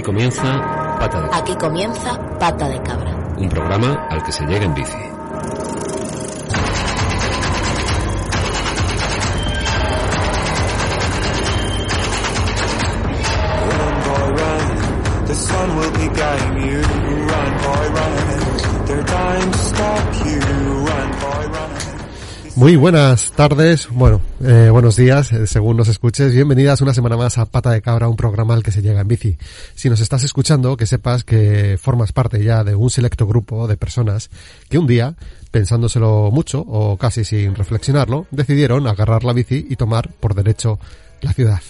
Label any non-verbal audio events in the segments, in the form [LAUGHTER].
Aquí comienza Pata de Cabra. Aquí comienza Pata de Cabra. Un programa al que se llega en bici. Muy buenas tardes, bueno, eh, buenos días, eh, según nos escuches. Bienvenidas una semana más a Pata de Cabra, un programa al que se llega en bici. Si nos estás escuchando, que sepas que formas parte ya de un selecto grupo de personas que un día, pensándoselo mucho o casi sin reflexionarlo, decidieron agarrar la bici y tomar por derecho la ciudad.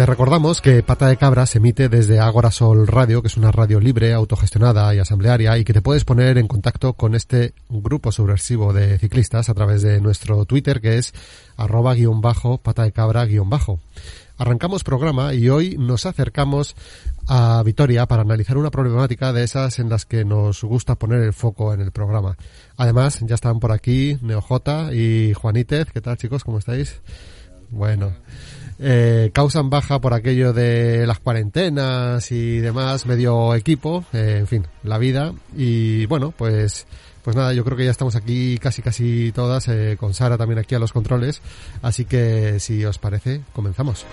Te recordamos que Pata de Cabra se emite desde Agora Sol Radio, que es una radio libre, autogestionada y asamblearia, y que te puedes poner en contacto con este grupo subversivo de ciclistas a través de nuestro Twitter, que es arroba guion bajo, pata de cabra guion bajo. Arrancamos programa y hoy nos acercamos a Vitoria para analizar una problemática de esas en las que nos gusta poner el foco en el programa. Además, ya están por aquí NeoJ y Juanítez. ¿Qué tal, chicos? ¿Cómo estáis? Bueno, eh, causan baja por aquello de las cuarentenas y demás, medio equipo, eh, en fin, la vida. Y bueno, pues, pues nada, yo creo que ya estamos aquí casi casi todas, eh, con Sara también aquí a los controles. Así que si os parece, comenzamos.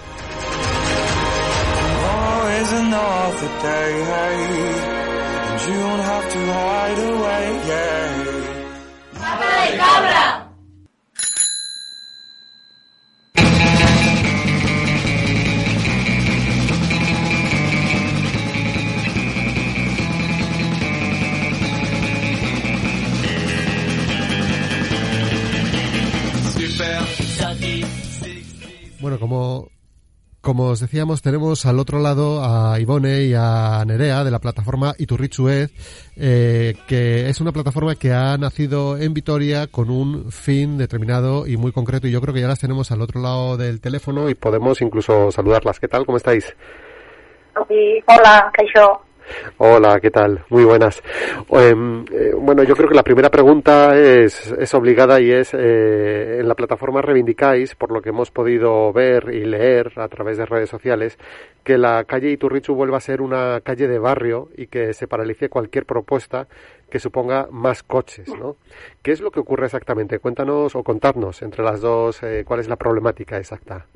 Another Bueno, como, como os decíamos, tenemos al otro lado a Ivone y a Nerea de la plataforma Iturrichuez, eh, que es una plataforma que ha nacido en Vitoria con un fin determinado y muy concreto. Y yo creo que ya las tenemos al otro lado del teléfono y podemos incluso saludarlas. ¿Qué tal? ¿Cómo estáis? Sí, hola, Kaixo. Hola, ¿qué tal? Muy buenas. Em, eh, bueno, yo creo que la primera pregunta es, es obligada y es, eh, en la plataforma reivindicáis, por lo que hemos podido ver y leer a través de redes sociales, que la calle Iturrichu vuelva a ser una calle de barrio y que se paralice cualquier propuesta que suponga más coches, ¿no? ¿Qué es lo que ocurre exactamente? Cuéntanos o contadnos entre las dos eh, cuál es la problemática exacta.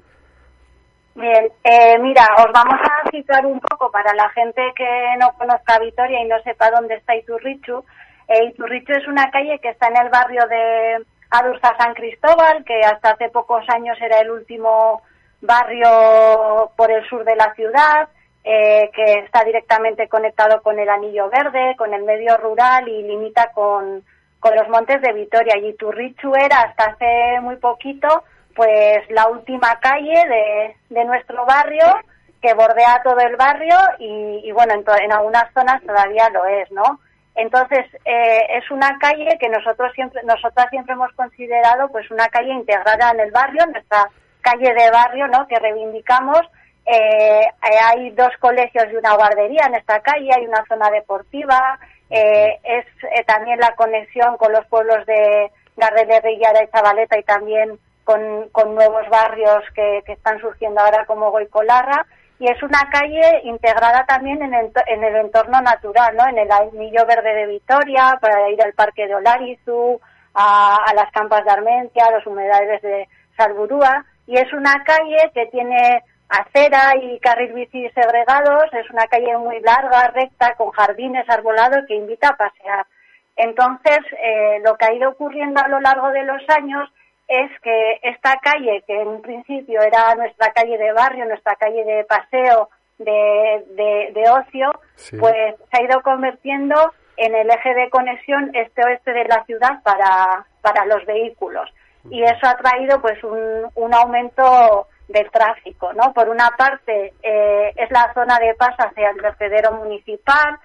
Bien, eh, mira, os vamos a situar un poco para la gente que no conozca Vitoria y no sepa dónde está Iturrichu. Eh, Iturrichu es una calle que está en el barrio de Adurza San Cristóbal, que hasta hace pocos años era el último barrio por el sur de la ciudad, eh, que está directamente conectado con el Anillo Verde, con el medio rural y limita con, con los montes de Vitoria. Y Iturrichu era hasta hace muy poquito pues la última calle de, de nuestro barrio que bordea todo el barrio y, y bueno, en, algunas zonas todavía lo es, ¿no? Entonces, eh, es una calle que nosotros siempre, nosotras siempre hemos considerado pues una calle integrada en el barrio, nuestra calle de barrio, ¿no? Que reivindicamos. Eh, eh, hay dos colegios y una guardería en esta calle, hay una zona deportiva, eh, es eh, también la conexión con los pueblos de Gardel de Chavaleta y también con, con nuevos barrios que, están surgiendo ahora como Goicolarra y es una calle integrada también en el, en el entorno natural, ¿no? En el anillo verde de Vitoria, para ir al parque de Olarizu, a, las campas de Armentia, a los humedales de Salburúa, y es una calle que tiene acera y carril bici segregados, es una calle muy larga, recta, con jardines arbolados que invita a pasear. Entonces, eh, lo que ha ido ocurriendo a lo largo de los años es que esta calle, que en un principio era nuestra calle de barrio, nuestra calle de paseo, de, de, de ocio, Sí. pues se ha ido convirtiendo en el eje de conexión este-oeste de la ciudad para, para los vehículos. Y eso ha traído pues un, un aumento del tráfico, ¿no? Por una parte eh, es la zona de paso hacia el vertedero municipal,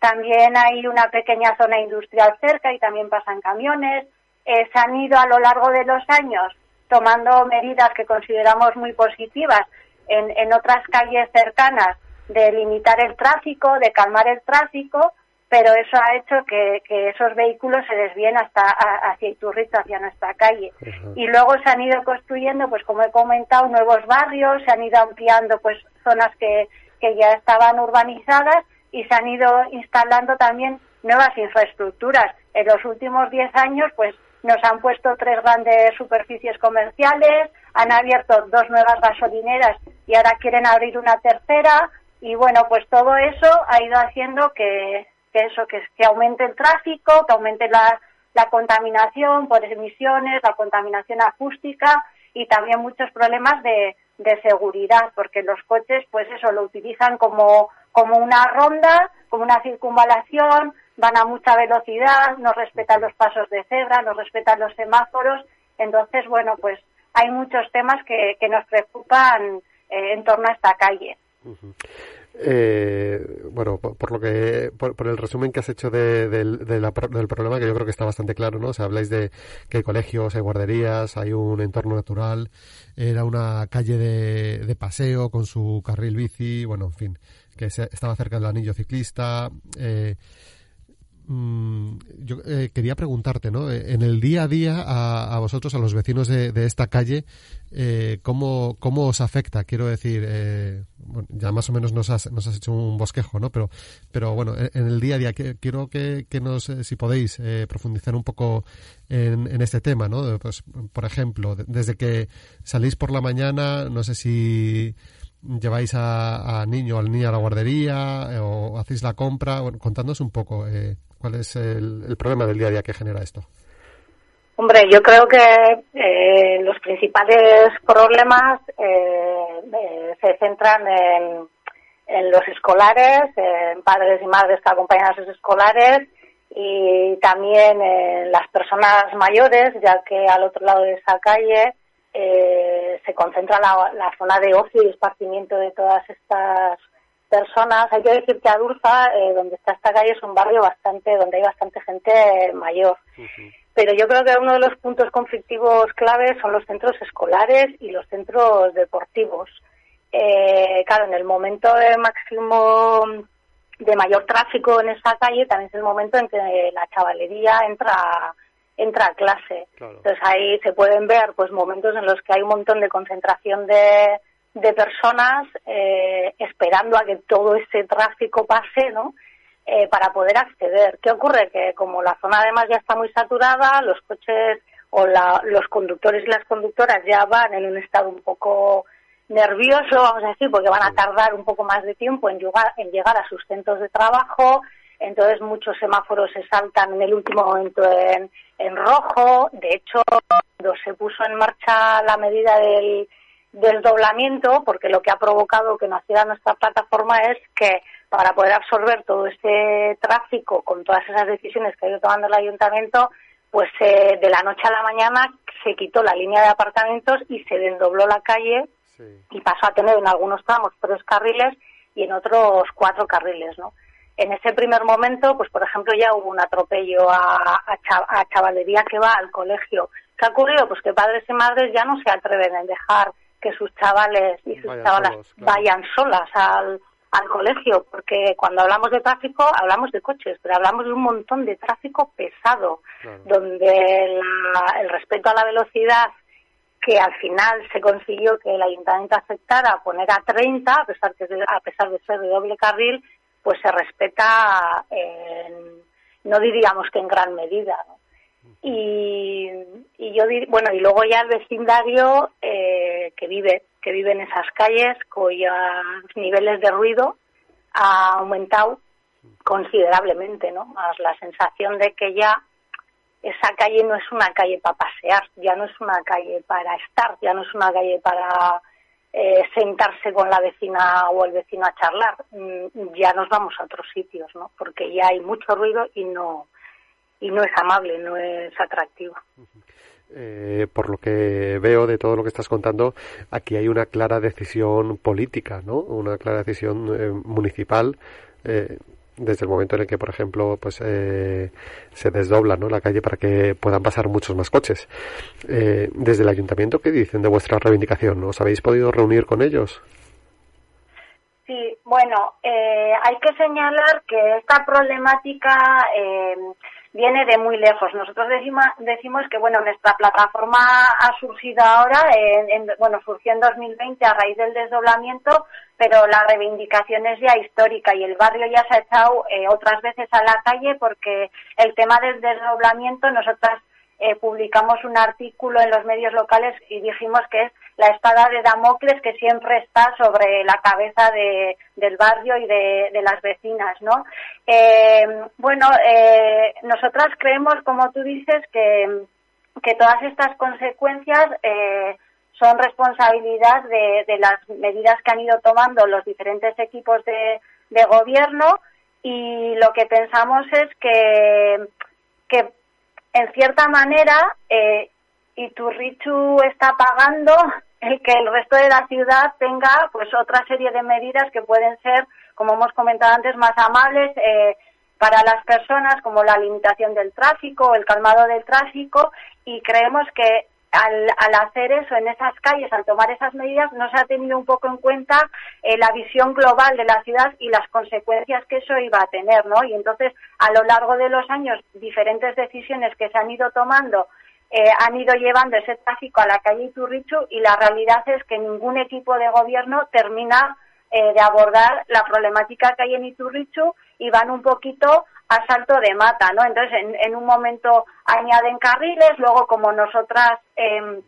también hay una pequeña zona industrial cerca y también pasan camiones. Eh, se han ido a lo largo de los años tomando medidas que consideramos muy positivas en, en otras calles cercanas de limitar el tráfico, de calmar el tráfico, pero eso ha hecho que, esos vehículos se desvíen hasta hacia Iturrito, hacia nuestra calle. Y luego se han ido construyendo, pues como he comentado, nuevos barrios, se han ido ampliando pues zonas que, que ya estaban urbanizadas y se han ido instalando también nuevas infraestructuras. En los últimos 10 años, pues nos han puesto tres grandes superficies comerciales, han abierto dos nuevas gasolineras y ahora quieren abrir una tercera. Y bueno, pues todo eso ha ido haciendo que, eso, que, que aumente el tráfico, que aumente la, la contaminación por emisiones, la contaminación acústica y también muchos problemas de, de seguridad, porque los coches, pues eso, lo utilizan como, como una ronda, como una circunvalación, van a mucha velocidad, no respetan los pasos de cebra, no respetan los semáforos. Entonces, bueno, pues hay muchos temas que, que nos preocupan eh, en torno a esta calle. Eh, bueno, por, lo que, por, el resumen que has hecho de, del problema, que yo creo que está bastante claro, ¿no? O sea, habláis de que hay colegios, hay guarderías, hay un entorno natural, era una calle de, de paseo con su carril bici, bueno, en fin, que estaba cerca del anillo ciclista, eh, yo eh, quería preguntarte, ¿no? Eh, en el día a día a, vosotros, a los vecinos de, esta calle, eh, ¿cómo, ¿cómo, os afecta? Quiero decir, eh, ya más o menos nos has, nos has hecho un bosquejo, ¿no? Pero, pero bueno, en, el día a día quiero que, que nos, si podéis, profundizar un poco en, en, este tema, ¿no? Pues, por ejemplo, desde que salís por la mañana, no sé si lleváis a, niño o al niño a la guardería o hacéis la compra. Bueno, contándonos un poco eh, cuál es el, problema del día a día que genera esto. Hombre, yo creo que eh, los principales problemas eh, se centran en, en, los escolares, en padres y madres que acompañan a sus escolares y también en las personas mayores, ya que al otro lado de esa calle eh, se concentra la, zona de ocio y esparcimiento de todas estas personas. Hay que decir que Adurza, eh, donde está esta calle, es un barrio bastante, donde hay bastante gente mayor. Pero yo creo que uno de los puntos conflictivos claves son los centros escolares y los centros deportivos. Eh, claro, en el momento de máximo de mayor tráfico en esa calle, también es el momento en que la chavalería entra entra a clase. Entonces ahí se pueden ver pues momentos en los que hay un montón de concentración de, de personas eh, esperando a que todo ese tráfico pase, ¿no? Eh, para poder acceder. ¿Qué ocurre? Que como la zona además ya está muy saturada, los coches o la, los conductores y las conductoras ya van en un estado un poco nervioso, vamos a decir, porque van a tardar un poco más de tiempo en llegar, en llegar a sus centros de trabajo, entonces muchos semáforos se saltan en el último momento en, en rojo. De hecho, cuando se puso en marcha la medida del desdoblamiento, porque lo que ha provocado que naciera nuestra plataforma es que para poder absorber todo este tráfico con todas esas decisiones que ha ido tomando el ayuntamiento, pues eh, de la noche a la mañana se quitó la línea de apartamentos y se desdobló la calle y pasó a tener en algunos tramos tres carriles y en otros cuatro carriles, ¿no? en ese primer momento, pues por ejemplo, ya hubo un atropello a, a, chavalería que va al colegio. ¿Qué ha ocurrido? Pues que padres y madres ya no se atreven a dejar que sus chavales y sus chavalas vayan solas al, al colegio, porque cuando hablamos de tráfico hablamos de coches, pero hablamos de un montón de tráfico pesado, donde el respeto a la velocidad que al final se consiguió que el ayuntamiento aceptara poner a 30, a pesar, de, a pesar de ser de doble carril, pues se respeta, no diríamos que en gran medida. Y, y yo bueno y luego ya el vecindario eh, que vive que vive en esas calles cuyos niveles de ruido ha aumentado considerablemente no más la sensación de que ya esa calle no es una calle para pasear ya no es una calle para estar ya no es una calle para eh, sentarse con la vecina o el vecino a charlar. Mm, ya nos vamos a otros sitios, ¿no? Porque ya hay mucho ruido y no y no es amable, no es atractivo. Eh, por lo que veo de todo lo que estás contando, aquí hay una clara decisión política, ¿no? Una clara decisión eh, municipal desde el momento en el que, por ejemplo, pues eh, se desdobla ¿no? la calle para que puedan pasar muchos más coches. Eh, desde el ayuntamiento, ¿qué dicen de vuestra reivindicación? ¿Os habéis podido reunir con ellos? Sí, bueno, eh, hay que señalar que esta problemática eh, viene de muy lejos. Nosotros decimos, que bueno, nuestra plataforma ha surgido ahora, en, bueno, surgió en 2020 a raíz del desdoblamiento, pero la reivindicación es ya histórica y el barrio ya se ha echado eh, otras veces a la calle porque el tema del desdoblamiento nosotras eh, publicamos un artículo en los medios locales y dijimos que es la espada de Damocles que siempre está sobre la cabeza de, del barrio y de, las vecinas, ¿no? Eh, bueno, eh, nosotras creemos, como tú dices, que, que todas estas consecuencias eh, son responsabilidad de, de, las medidas que han ido tomando los diferentes equipos de, de gobierno y lo que pensamos es que, que en cierta manera, eh, Iturrichu está pagando el que el resto de la ciudad tenga pues otra serie de medidas que pueden ser, como hemos comentado antes, más amables eh, para las personas, como la limitación del tráfico, el calmado del tráfico, y creemos que al, al, hacer eso en esas calles, al tomar esas medidas, no se ha tenido un poco en cuenta eh, la visión global de la ciudad y las consecuencias que eso iba a tener, ¿no? Y entonces, a lo largo de los años, diferentes decisiones que se han ido tomando eh, han ido llevando ese tráfico a la calle Iturrichu y la realidad es que ningún equipo de gobierno termina eh, de abordar la problemática que hay en Iturrichu y van un poquito a salto de mata, ¿no? Entonces, en, un momento añaden carriles, luego como nosotras eh,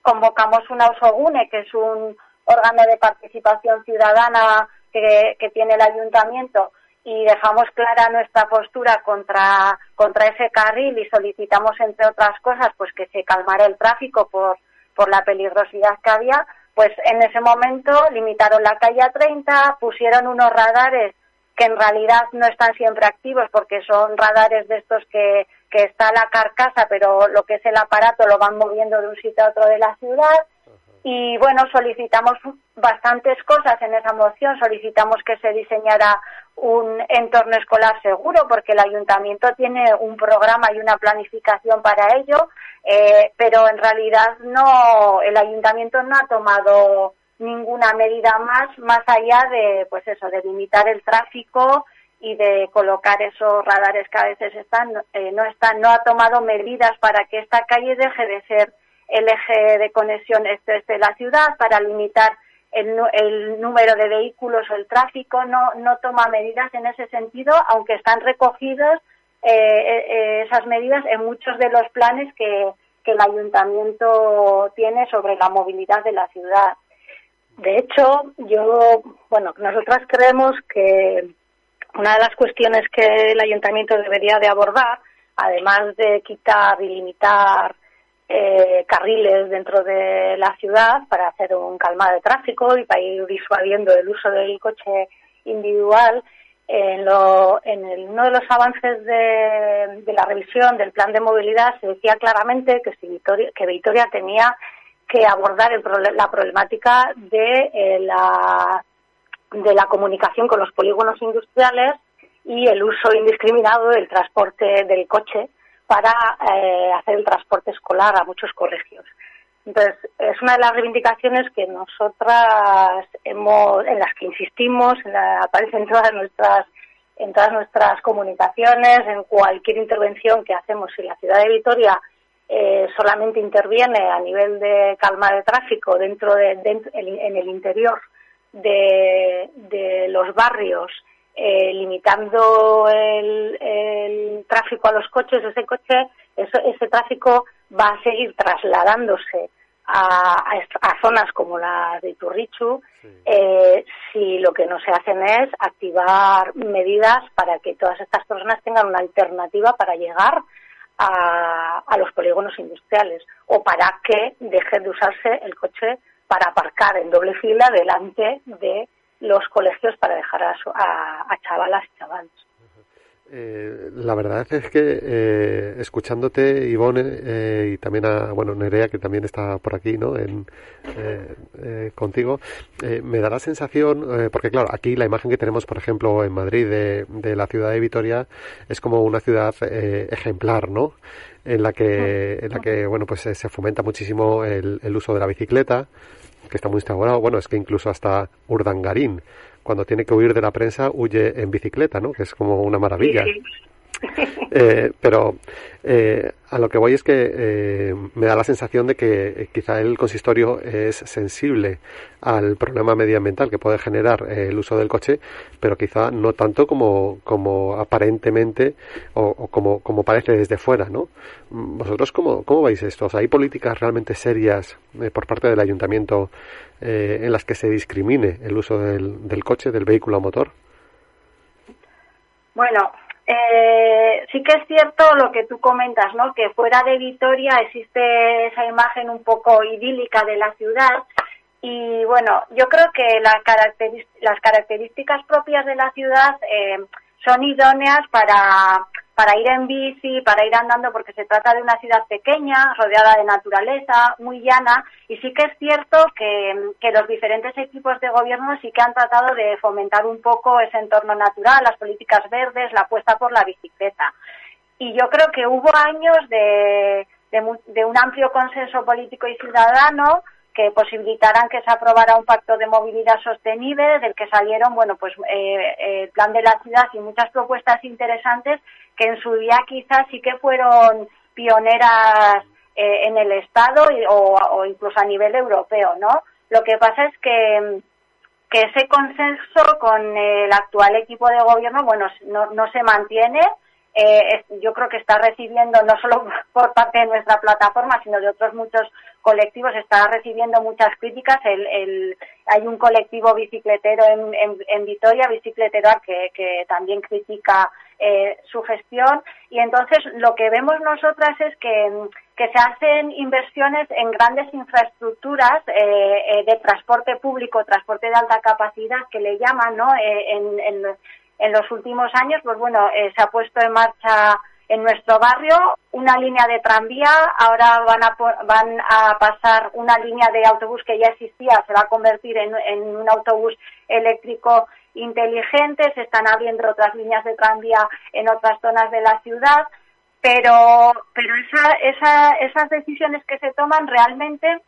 convocamos una Osogune, que es un órgano de participación ciudadana que, que tiene el ayuntamiento, y dejamos clara nuestra postura contra, contra ese carril y solicitamos, entre otras cosas, pues que se calmara el tráfico por, por la peligrosidad que había, pues en ese momento limitaron la calle a 30, pusieron unos radares que en realidad no están siempre activos porque son radares de estos que, que está la carcasa, pero lo que es el aparato lo van moviendo de un sitio a otro de la ciudad. Y bueno, solicitamos bastantes cosas en esa moción. Solicitamos que se diseñara un entorno escolar seguro porque el ayuntamiento tiene un programa y una planificación para ello, eh, pero en realidad no, el ayuntamiento no ha tomado ninguna medida más más allá de pues eso de limitar el tráfico y de colocar esos radares que a veces están eh, no están no ha tomado medidas para que esta calle deje de ser el eje de conexión este, de la ciudad para limitar el, el, número de vehículos o el tráfico, no, no toma medidas en ese sentido, aunque están recogidas eh, eh, esas medidas en muchos de los planes que, que el ayuntamiento tiene sobre la movilidad de la ciudad. De hecho, yo, bueno, nosotras creemos que una de las cuestiones que el ayuntamiento debería de abordar, además de quitar y limitar eh, carriles dentro de la ciudad para hacer un calmado de tráfico y para ir disuadiendo el uso del coche individual. En, lo, en uno de los avances de, la revisión del plan de movilidad se decía claramente que, si Vitoria, que Vitoria tenía que abordar el, la problemática de, eh, la, de la comunicación con los polígonos industriales y el uso indiscriminado del transporte del coche para eh, hacer el transporte escolar a muchos colegios. Entonces, es una de las reivindicaciones que nosotras hemos, en las que insistimos, en la, aparece en todas nuestras, en todas nuestras comunicaciones, en cualquier intervención que hacemos. Si la ciudad de Vitoria eh, solamente interviene a nivel de calma de tráfico dentro de, en el interior de, de los barrios eh, limitando el, tráfico a los coches, ese coche, ese tráfico va a seguir trasladándose a, zonas como la de Turrichu eh, si lo que no se hacen es activar medidas para que todas estas personas tengan una alternativa para llegar a, a los polígonos industriales o para que deje de usarse el coche para aparcar en doble fila delante de los colegios para dejar a, a, chavalas y chavales. Eh, la verdad es que eh, escuchándote, Ivonne, eh, y también a bueno, Nerea, que también está por aquí, ¿no? En, contigo, me da la sensación, porque claro, aquí la imagen que tenemos, por ejemplo, en Madrid de, de la ciudad de Vitoria es como una ciudad ejemplar, ¿no? En la que, en la que bueno, pues se fomenta muchísimo el, el uso de la bicicleta, que está muy instaurado. Bueno, es que incluso hasta Urdangarín, cuando tiene que huir de la prensa huye en bicicleta, ¿no? Que es como una maravilla. [LAUGHS] Eh, pero eh, a lo que voy es que eh, me da la sensación de que quizá el consistorio es sensible al problema medioambiental que puede generar el uso del coche, pero quizá no tanto como, como aparentemente o, como, como parece desde fuera, ¿no? ¿Vosotros cómo, cómo veis esto? ¿Hay políticas realmente serias por parte del ayuntamiento en las que se discrimine el uso del, del coche, del vehículo a motor? Bueno, eh, sí que es cierto lo que tú comentas, ¿no? Que fuera de Vitoria existe esa imagen un poco idílica de la ciudad y bueno, yo creo que las características propias de la ciudad eh, son idóneas para para ir en bici, para ir andando, porque se trata de una ciudad pequeña, rodeada de naturaleza, muy llana, y sí que es cierto que, que, los diferentes equipos de gobierno sí que han tratado de fomentar un poco ese entorno natural, las políticas verdes, la apuesta por la bicicleta. Y yo creo que hubo años de, de, de un amplio consenso político y ciudadano que posibilitaran que se aprobara un pacto de movilidad sostenible, del que salieron, bueno, pues eh, el plan de la ciudad y muchas propuestas interesantes que en su día quizás sí que fueron pioneras eh, en el Estado o, incluso a nivel europeo, ¿no? Lo que pasa es que, que ese consenso con el actual equipo de gobierno, bueno, no, no se mantiene eh, yo creo que está recibiendo, no solo [LAUGHS] por parte de nuestra plataforma, sino de otros muchos colectivos, está recibiendo muchas críticas. El, hay un colectivo bicicletero en, en, Vitoria, Bicicletero, que, que también critica eh, su gestión. Y entonces lo que vemos nosotras es que, que se hacen inversiones en grandes infraestructuras eh, eh de transporte público, transporte de alta capacidad, que le llaman, ¿no? Eh, en, en en los últimos años, pues bueno, eh, se ha puesto en marcha en nuestro barrio una línea de tranvía, ahora van a, van a pasar una línea de autobús que ya existía, se va a convertir en, un autobús eléctrico inteligente, se están abriendo otras líneas de tranvía en otras zonas de la ciudad, pero, pero esa, esa, esas decisiones que se toman realmente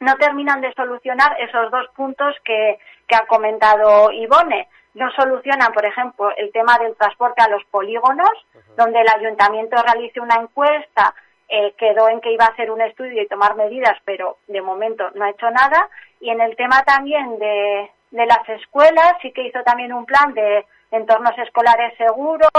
no terminan de solucionar esos dos puntos que, que ha comentado Ivone no solucionan, por ejemplo, el tema del transporte a los polígonos, donde el ayuntamiento realice una encuesta, eh, quedó en que iba a hacer un estudio y tomar medidas, pero de momento no ha hecho nada. Y en el tema también de, de las escuelas, sí que hizo también un plan de entornos escolares seguros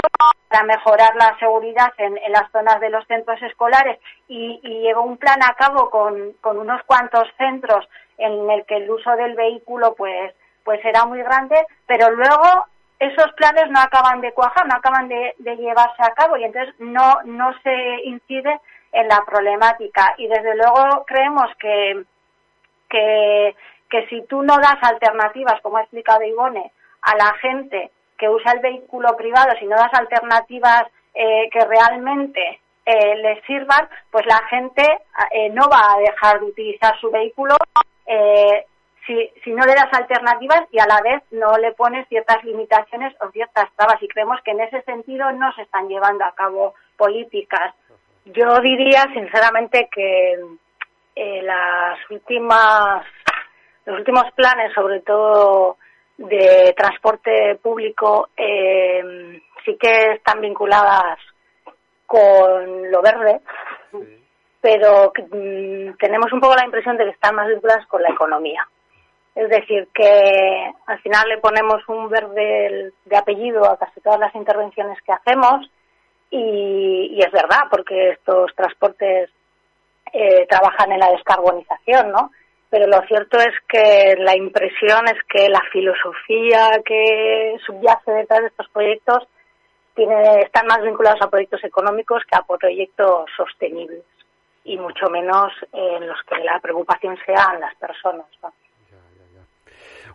para mejorar la seguridad en, en las zonas de los centros escolares y, y, llevó un plan a cabo con, con unos cuantos centros en el que el uso del vehículo pues pues será muy grande, pero luego esos planes no acaban de cuajar, no acaban de, llevarse a cabo y entonces no, no se incide en la problemática. Y desde luego creemos que, que, que si tú no das alternativas, como ha explicado Ivone, a la gente que usa el vehículo privado, si no das alternativas eh, que realmente eh, les sirvan, pues la gente eh, no va a dejar de utilizar su vehículo eh, si, si no le das alternativas y a la vez no le pones ciertas limitaciones o ciertas trabas. Y creemos que en ese sentido no se están llevando a cabo políticas. Yo diría sinceramente que eh, las últimas, los últimos planes, sobre todo de transporte público, eh, sí que están vinculadas con lo verde, pero mm, tenemos un poco la impresión de que están más vinculadas con la economía. Es decir, que al final le ponemos un verde de apellido a casi todas las intervenciones que hacemos y, es verdad, porque estos transportes eh, trabajan en la descarbonización, ¿no? Pero lo cierto es que la impresión es que la filosofía que subyace detrás de estos proyectos tiene, están más vinculados a proyectos económicos que a proyectos sostenibles y mucho menos en los que la preocupación sean las personas.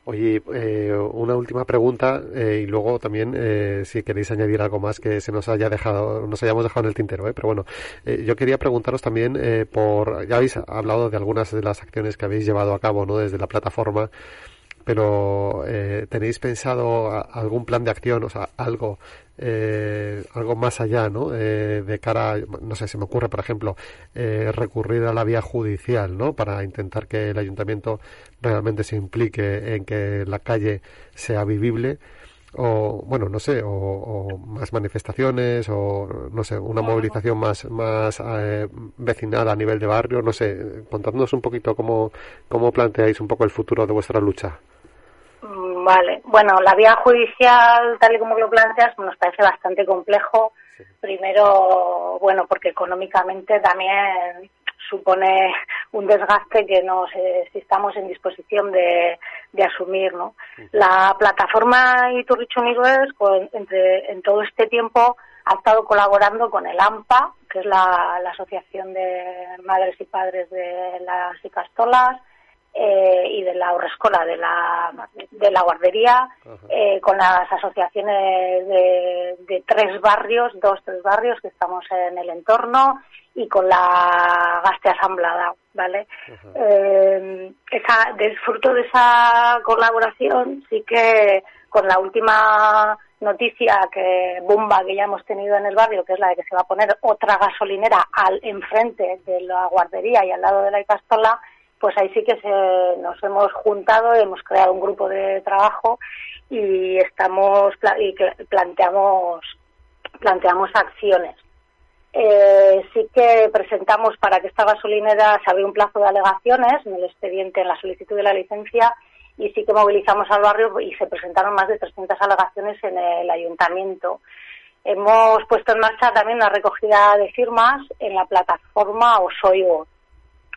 Oye, eh, una última pregunta eh, y luego también eh, si queréis añadir algo más que se nos haya dejado, nos hayamos dejado en el tintero, ¿eh? pero bueno, eh, yo quería preguntaros también por, ya habéis hablado de algunas de las acciones que habéis llevado a cabo, ¿no? Desde la plataforma pero eh, ¿tenéis pensado algún plan de acción, o sea, algo, eh, algo más allá, ¿no? Eh, de cara, no sé, se me ocurre, por ejemplo, recurrir a la vía judicial, ¿no? Para intentar que el ayuntamiento realmente se implique en que la calle sea vivible. O bueno no sé o, más manifestaciones o no sé una movilización más más eh, vecinal a nivel de barrio. No sé contándonos un poquito cómo cómo planteáis un poco el futuro de vuestra lucha vale bueno la vía judicial tal y como lo planteas nos parece bastante complejo primero bueno porque económicamente también supone un desgaste que no sé si estamos en disposición de, asumir. ¿no? La plataforma Iturricho Unidos, pues, entre, en todo este tiempo, ha estado colaborando con el AMPA, que es la, Asociación de Madres y Padres de las Icastolas, eh, y de la Urrescola, de la, de la guardería, eh, con las asociaciones de, de, tres barrios, dos, tres barrios que estamos en el entorno, y con la gaste asamblada, ¿vale? Eh, esa, de fruto de esa colaboración, sí que con la última noticia que bomba que ya hemos tenido en el barrio, que es la de que se va a poner otra gasolinera al enfrente de la guardería y al lado de la Icastola, pues ahí sí que se, nos hemos juntado, hemos creado un grupo de trabajo y estamos y planteamos planteamos acciones. Eh, sí que presentamos para que esta gasolinera se abrió un plazo de alegaciones en el expediente, en la solicitud de la licencia, y sí que movilizamos al barrio y se presentaron más de 300 alegaciones en el ayuntamiento. Hemos puesto en marcha también una recogida de firmas en la plataforma Osoigo.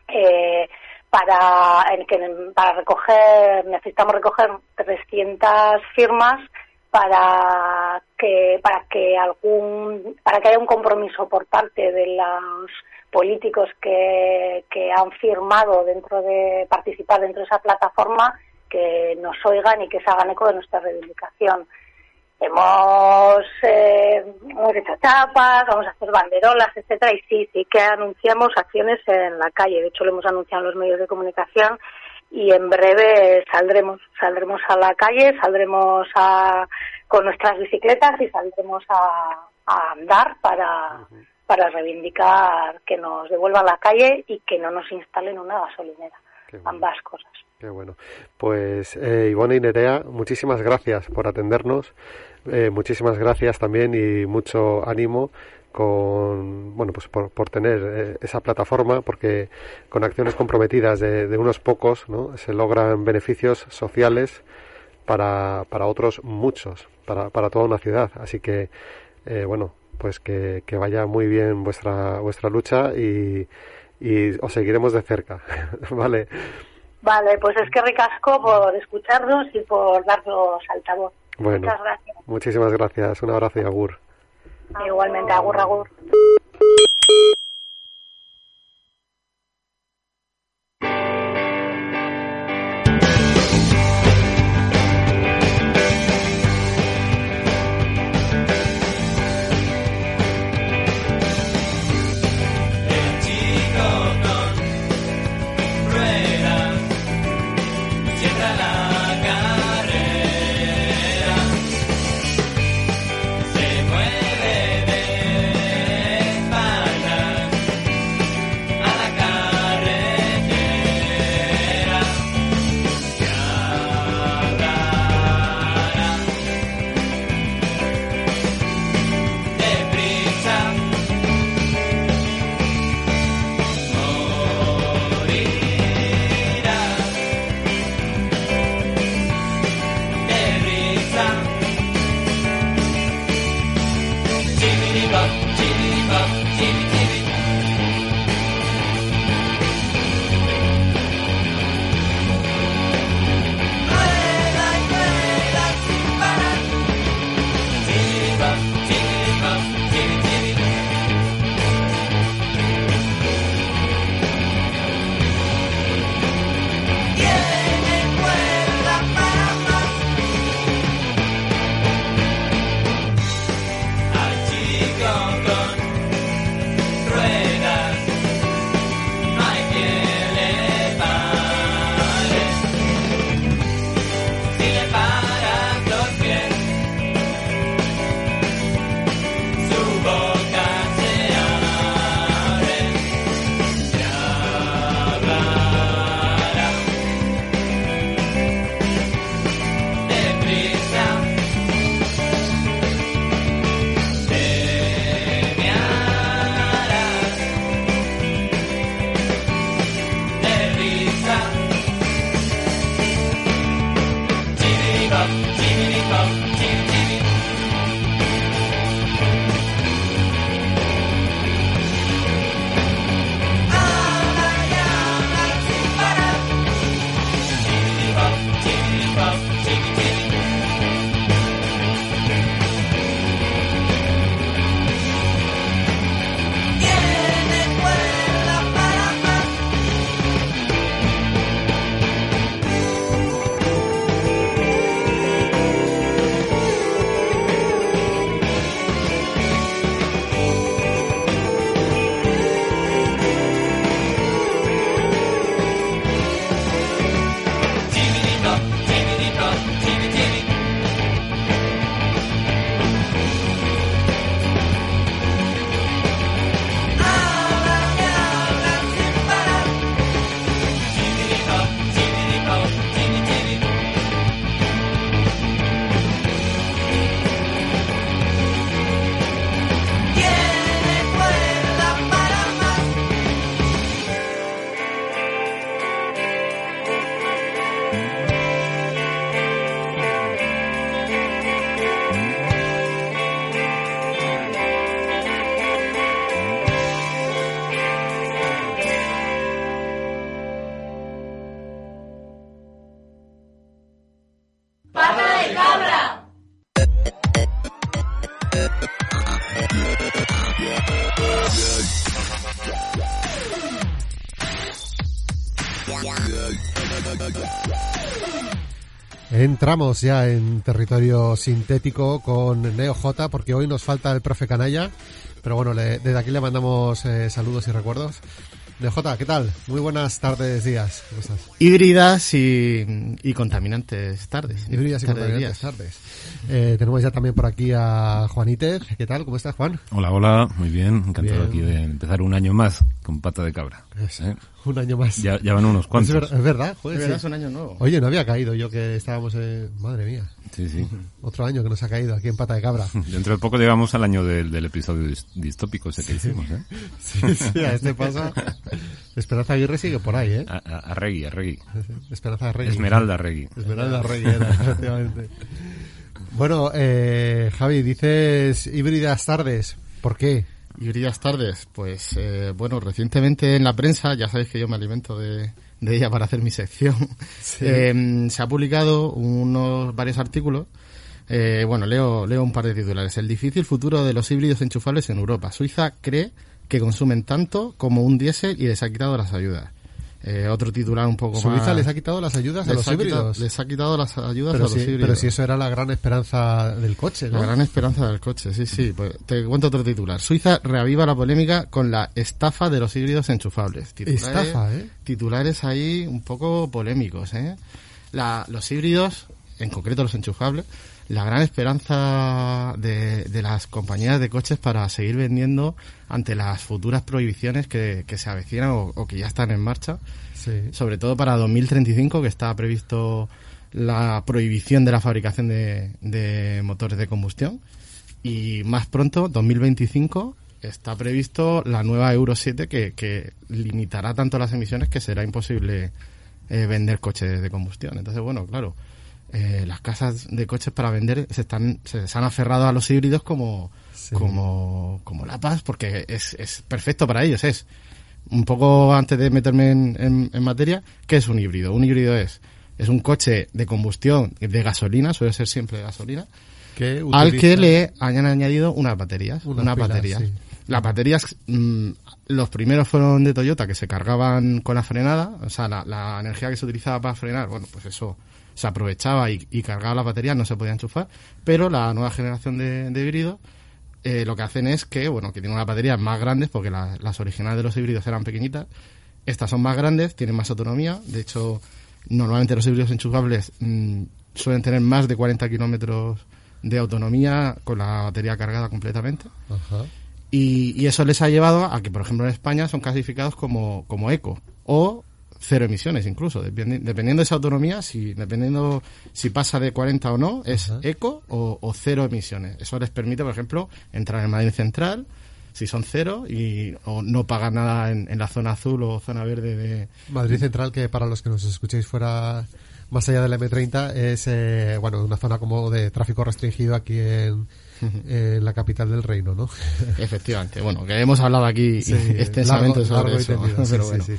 Eh, para, en que, para recoger, necesitamos recoger 300 firmas para que para que algún para que haya un compromiso por parte de los políticos que, que han firmado dentro de participar dentro de esa plataforma que nos oigan y que se hagan eco de nuestra reivindicación. Hemos, eh, hemos hecho chapas, vamos a hacer banderolas, etcétera, y sí, sí que anunciamos acciones en la calle. De hecho, lo hemos anunciado en los medios de comunicación y en breve saldremos, saldremos a la calle, saldremos a, con nuestras bicicletas y saldremos a, andar para, para reivindicar que nos devuelvan la calle y que no nos instalen una gasolinera. Ambas cosas. Bueno. Pues eh, Ivonne y Nerea, muchísimas gracias por atendernos. Eh, muchísimas gracias también y mucho ánimo con bueno pues por, por tener eh, esa plataforma porque con acciones comprometidas de, unos pocos ¿no? se logran beneficios sociales para, para otros muchos para, para toda una ciudad así que eh, bueno pues que, que, vaya muy bien vuestra vuestra lucha y os seguiremos de cerca [LAUGHS] vale vale pues es que ricasco por escucharnos y por darnos altavoz. Muchas gracias. muchísimas gracias. Un abrazo y agur. Igualmente, agur, agur. Entramos ya en territorio sintético con Neo J porque hoy nos falta el profe Canalla, pero bueno, le- desde aquí le mandamos eh, saludos y recuerdos. Neo J, ¿qué tal? Muy buenas tardes, días. ¿Cómo estás? Híbridas y, y contaminantes tardes. Híbridas y Tardes, contaminantes días. tardes. Eh, tenemos ya también por aquí a Juanite. ¿Qué tal? ¿Cómo estás, Juan? Hola, hola, muy bien, encantado Bien. aquí de empezar un año más con pata de cabra. ¿eh? Un año más. Ya, ya van unos es, cuantos. ver- es verdad, joder, De verdad, sí. es un año nuevo. Oye, no había caído yo que estábamos en... Madre mía. Sí, sí. Otro año que nos ha caído aquí en Pata de Cabra. [LAUGHS] Dentro de poco llegamos al año del, del episodio dis- distópico ese que hicimos, ¿eh? [LAUGHS] Sí, sí, a este paso. [LAUGHS] Esperanza Aguirre sigue por ahí, ¿eh? A, a, a Regui, a Regui. Esperanza Reyes. Esmeralda Regui. Esmeralda Reyes, era, efectivamente. Bueno, eh, Javi, dices híbridas tardes. ¿Por qué? Híbridas tardes, pues eh, bueno, recientemente en la prensa, ya sabéis que yo me alimento de, de ella para hacer mi sección, [LAUGHS] eh, se ha publicado unos varios artículos. Eh, bueno, leo, leo un par de titulares. El difícil futuro de los híbridos enchufables en Europa. Suiza cree que consumen tanto como un diésel y les ha quitado las ayudas. Eh, otro titular un poco Suiza más... les ha quitado las ayudas a les los quitado- híbridos. les ha quitado las ayudas pero, a los si, híbridos. pero si eso era la gran esperanza del coche, ¿no? La gran esperanza del coche, sí, sí. Pues te cuento otro titular. Suiza reaviva la polémica con la estafa de los híbridos enchufables. Titulares, Estafa, ¿eh? Titulares ahí un poco polémicos, ¿eh? La, los híbridos, en concreto los enchufables, la gran esperanza de, de las compañías de coches para seguir vendiendo ante las futuras prohibiciones que, que se avecinan o- o que ya están en marcha Sí. sobre todo para 2035, que está previsto la prohibición de la fabricación de, de motores de combustión. Y más pronto, 2025, está previsto la nueva Euro 7 que, que limitará tanto las emisiones que será imposible eh, vender coches de combustión. Entonces, bueno, claro, eh, las casas de coches para vender se están se, se han aferrado a los híbridos como Sí. como como la paz porque es, es perfecto para ellos es un poco antes de meterme en, en- en materia, ¿qué es un híbrido? Un híbrido es, es un coche de combustión de gasolina, suele ser siempre de gasolina, Que al que le hayan añadido unas baterías. Unas pilas, baterías. sí. Las baterías, mm, los primeros fueron de Toyota que se cargaban con la frenada, o sea, la, la energía que se utilizaba para frenar, bueno, pues eso se aprovechaba y, y cargaba las baterías, no se podía enchufar, pero la nueva generación de, de híbridos eh, lo que hacen es que, bueno, que tienen unas baterías más grandes, porque la- las originales de los híbridos eran pequeñitas. Estas son más grandes, tienen más autonomía. De hecho, normalmente los híbridos enchufables mm, suelen tener más de 40 kilómetros de autonomía con la batería cargada completamente. Ajá. Y, y eso les ha llevado a que, por ejemplo, en España son clasificados como, como eco o cero emisiones incluso, dependi- dependiendo de esa autonomía, si dependiendo si pasa de 40 o no, es Ajá. eco o, o cero emisiones. Eso les permite, por ejemplo, entrar en Madrid Central, si son cero, y o no pagar nada en, en la zona azul o zona verde de... Madrid Central, que para los que nos escuchéis fuera más allá del M30, es eh, bueno una zona como de tráfico restringido aquí en, en la capital del reino, ¿no? Efectivamente, bueno, que hemos hablado aquí Sí, [LAUGHS] extensamente largo- sobre largo y eso, [LAUGHS] pero sí, bueno. sí.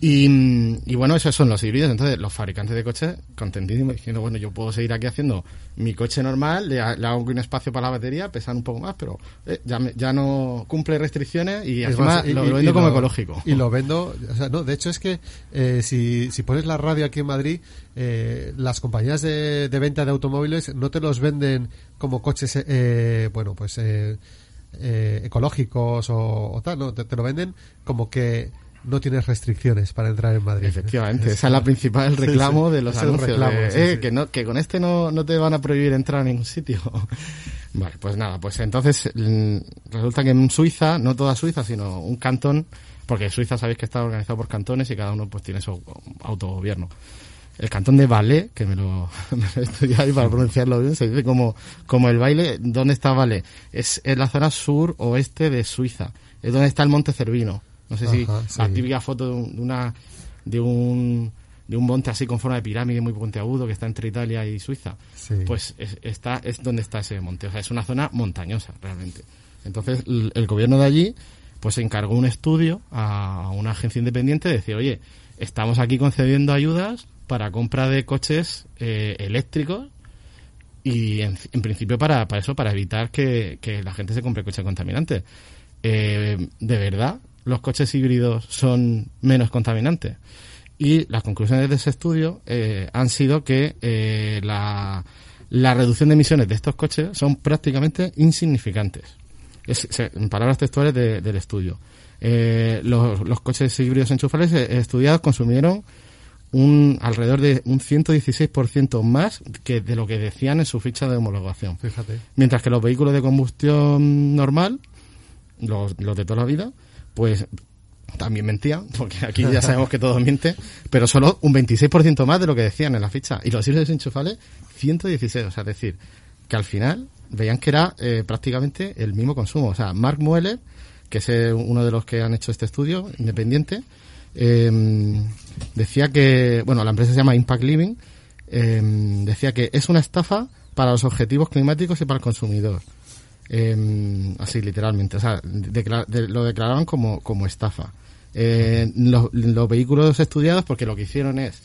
Y, y bueno, esos son los híbridos. Entonces, los fabricantes de coches, contentísimos, diciendo, bueno, yo puedo seguir aquí haciendo mi coche normal, le, le hago un espacio para la batería, pesan un poco más, pero eh, ya, me- ya no cumple restricciones y Es encima más, y- lo, y- lo vendo como lo- ecológico. Y lo vendo, o sea, no, de hecho es que eh, si, si pones la radio aquí en Madrid, eh, las compañías de, de venta de automóviles no te los venden como coches, eh, bueno, pues eh, eh, ecológicos o, o tal, no, te, te lo venden como que no tienes restricciones para entrar en Madrid. Efectivamente, esa es la principal reclamo sí, de los es anuncios. reclamo, de, sí, eh, sí. Que, no, que con este no, no te van a prohibir entrar a ningún sitio. [LAUGHS] vale, pues nada, pues entonces mm, resulta que en Suiza, no toda Suiza, sino un cantón, porque Suiza sabéis que está organizado por cantones y cada uno pues tiene su autogobierno. El cantón de Valais, que me lo, [LAUGHS] me lo he estudiado para pronunciarlo bien, se dice como, como el baile. ¿Dónde está Valais? Es en la zona sur-oeste de Suiza. Es donde está el Monte Cervino. No sé si sí. la típica foto de, un- de una de un de un monte así con forma de pirámide muy puntiagudo que está entre Italia y Suiza. Sí. Pues es, está es donde está ese monte, o sea, es una zona montañosa realmente. Entonces el, el gobierno de allí pues encargó un estudio a una agencia independiente de decir, oye, estamos aquí concediendo ayudas para compra de coches eh, eléctricos y en, en principio para, para eso, para evitar que, que la gente se compre coches contaminantes. Eh, ¿De verdad los coches híbridos son menos contaminantes? Y las conclusiones de ese estudio eh, han sido que eh, la, la reducción de emisiones de estos coches son prácticamente insignificantes. Es- se- en palabras textuales de- del estudio. Eh, los, los coches híbridos enchufables eh, estudiados consumieron un alrededor de un 116% más que de lo que decían en su ficha de homologación. Fíjate. Mientras que los vehículos de combustión normal, los, los de toda la vida, pues también mentían, porque aquí ya sabemos que todo miente, pero solo un 26% más de lo que decían en la ficha. Y los híbridos enchufables, 116. O sea, es decir, que al final veían que era eh, prácticamente el mismo consumo. O sea, Mark Mueller, que es eh, uno de los que han hecho este estudio independiente, eh, decía que, bueno, la empresa se llama Impact Living, eh, decía que es una estafa para los objetivos climáticos y para el consumidor. Eh, así literalmente, o sea, decla- de- lo declaraban como, como estafa. Eh, los, los vehículos estudiados, porque lo que hicieron es,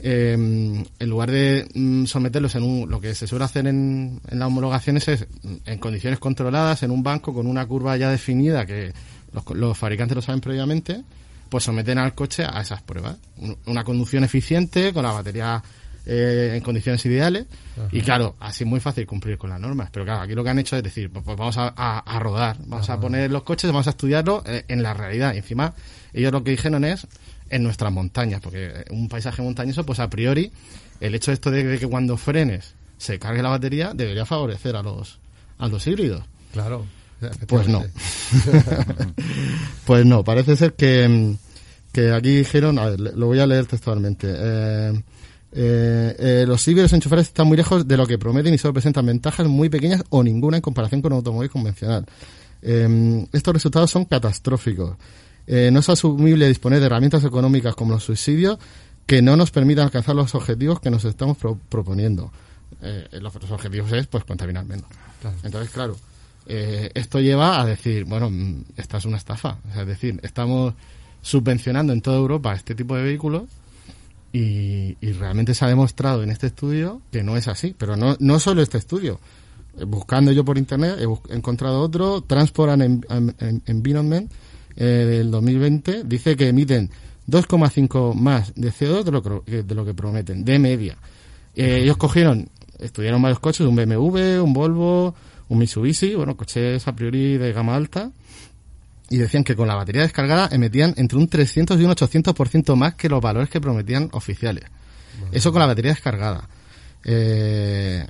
eh, en lugar de mm, someterlos en un, lo que se suele hacer en, en las homologaciones es mm, en condiciones controladas, en un banco con una curva ya definida que los, los fabricantes lo saben previamente, pues someten al coche a esas pruebas. Un- Una conducción eficiente, con la batería eh, en condiciones ideales. Y claro, así es muy fácil cumplir con las normas. Pero claro, aquí lo que han hecho es decir, pues, pues vamos a, a- a rodar, vamos a poner los coches, vamos a estudiarlo eh, en la realidad. Y encima, ellos lo que dijeron es en nuestras montañas, porque un paisaje montañoso, pues a priori, el hecho de esto de que cuando frenes se cargue la batería debería favorecer a los, a los híbridos. Claro. Pues no. [LAUGHS] pues no, parece ser que, que aquí dijeron, a ver, lo voy a leer textualmente. Eh, eh, eh, los híbridos enchufables están muy lejos de lo que prometen y solo presentan ventajas muy pequeñas o ninguna en comparación con un automóvil convencional. Eh, estos resultados son catastróficos. Eh, no es asumible disponer de herramientas económicas como los subsidios que no nos permitan alcanzar los objetivos que nos estamos pro- proponiendo. Eh, los, objetivos es pues contaminar menos. Claro. Entonces, claro, eh, esto lleva a decir, bueno, mm, esta es una estafa. O sea, es decir, estamos subvencionando en toda Europa este tipo de vehículos y, y realmente se ha demostrado en este estudio que no es así. Pero no, no solo este estudio. Eh, Buscando yo por internet he, encontrado otro, Transport and Environment, eh, del 2020, dice que emiten 2,5 más de CO2 de lo, que, de lo que prometen, de media. Eh, ellos cogieron, estudiaron varios coches, un BMW, un Volvo, un Mitsubishi, bueno, coches a priori de gama alta, y decían que con la batería descargada emitían entre un 300 y un 800% más que los valores que prometían oficiales. Eso con la batería descargada. Eh,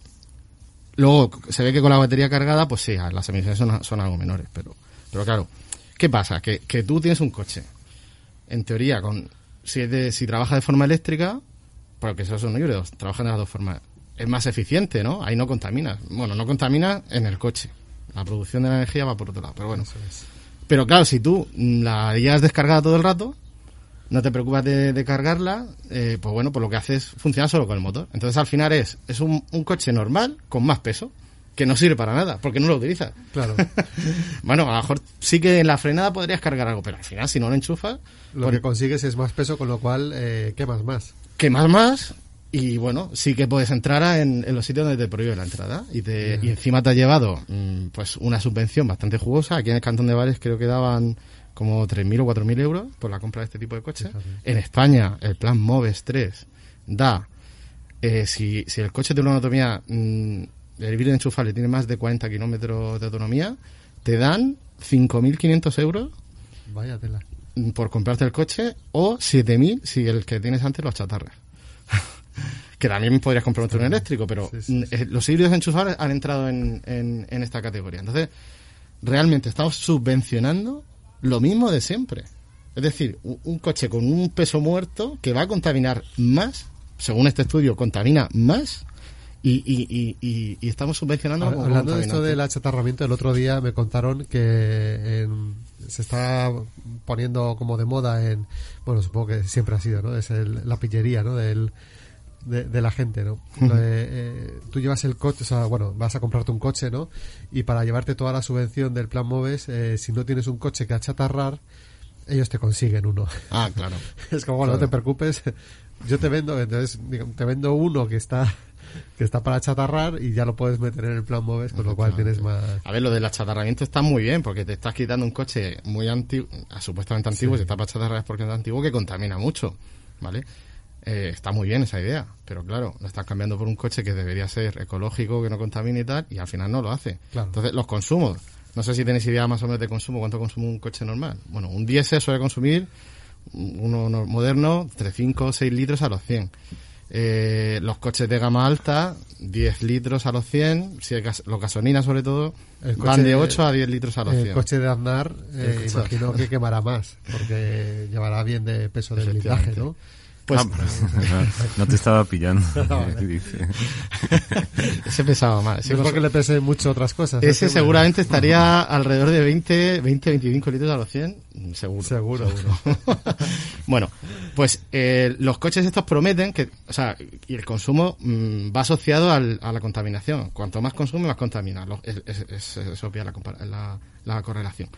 luego se ve que con la batería cargada, pues sí, las emisiones son, son algo menores, pero, pero claro, ¿qué pasa? Que, que tú tienes un coche, en teoría, con si, es de, si trabaja de forma eléctrica, porque esos son híbridos, trabajan de las dos formas, es más eficiente, ¿no? Ahí no contaminas. Bueno, no contaminas en el coche. La producción de la energía va por otro lado, pero bueno. Pero claro, si tú la llevas descargada todo el rato, no te preocupas de, de cargarla, eh, pues bueno, pues lo que haces funciona solo con el motor. Entonces al final es, es un, un coche normal con más peso, que no sirve para nada, porque no lo utilizas. Claro. [LAUGHS] bueno, a lo mejor sí que en la frenada podrías cargar algo, pero al final si no lo enchufas, Lo que consigues es más peso, con lo cual eh, quemas más. quemas más y bueno, sí que puedes entrar a- en, en los sitios donde te prohíbe la entrada y, te, y encima te ha llevado mm, pues una subvención bastante jugosa. Aquí en el Cantón de Vares creo que daban como 3.000 o 4.000 euros por la compra de este tipo de coches. En España el plan MOVES 3 da, eh, si, si el coche tiene una autonomía, mm, el híbrido enchufable tiene más de 40 kilómetros de autonomía, te dan 5.500 euros Vaya tela. mm, por comprarte el coche o 7.000 si el que tienes antes lo achatarras. Que también podrías comprar otro eléctrico, pero Sí, sí, eh, los híbridos enchufables han entrado en, en, en esta categoría. Entonces, realmente estamos subvencionando lo mismo de siempre. Es decir, un, un coche con un peso muerto que va a contaminar más, según este estudio, contamina más y, y, y, y- estamos subvencionando Hab- Hablando de esto del achatarramiento, el otro día me contaron que en- se está poniendo como de moda en, bueno, supongo que siempre ha sido, ¿no? Es el- la pillería, ¿no? Del, de, de la gente, ¿no? De, eh, tú llevas el coche, o sea, bueno, vas a comprarte un coche, ¿no? Y para llevarte toda la subvención del plan Moves, eh, si no tienes un coche que achatarrar, ellos te consiguen uno. Ah, claro. [LAUGHS] Es como, bueno, no te preocupes, [LAUGHS] yo te vendo, entonces te vendo uno que está [LAUGHS] que está para chatarrar y ya lo puedes meter en el plan MOVES, con lo cual tienes más... A ver, lo del achatarramiento está muy bien, porque te estás quitando un coche muy antiguo, supuestamente antiguo, si está para chatarrar es porque es antiguo, que contamina mucho, ¿vale? Eh, está muy bien esa idea, pero claro, lo estás cambiando por un coche que debería ser ecológico, que no contamine y tal, y al final no lo hace. Claro. Entonces, los consumos, no sé si tenéis idea más o menos de consumo, cuánto consume un coche normal. Bueno, un diésel suele consumir, uno no- moderno, entre 5 o 6 litros a los 100. Eh, los coches de gama alta, 10 litros a los 100, si gas- los gasolinas sobre todo, El van de 8 a 10 litros a los 100. El coche de Aznar, eh, coche- imagino que quemará más, porque llevará bien de peso [LAUGHS] de blindaje, ¿no? Pues, Ah, no te estaba pillando. [LAUGHS] [LAUGHS] vale. Dice. ese pesaba más. Ese No es porque le pese mucho otras cosas. Ese ¿no? seguramente estaría alrededor de 20, 20, 25 litros a los 100, mm, seguro. Seguro. [LAUGHS] bueno, pues eh, los coches estos prometen que, o sea, y el consumo mm, va asociado al- a la contaminación. Cuanto más consume, más contamina. Lo- es, es- es- es obvia la, compara- la- la correlación.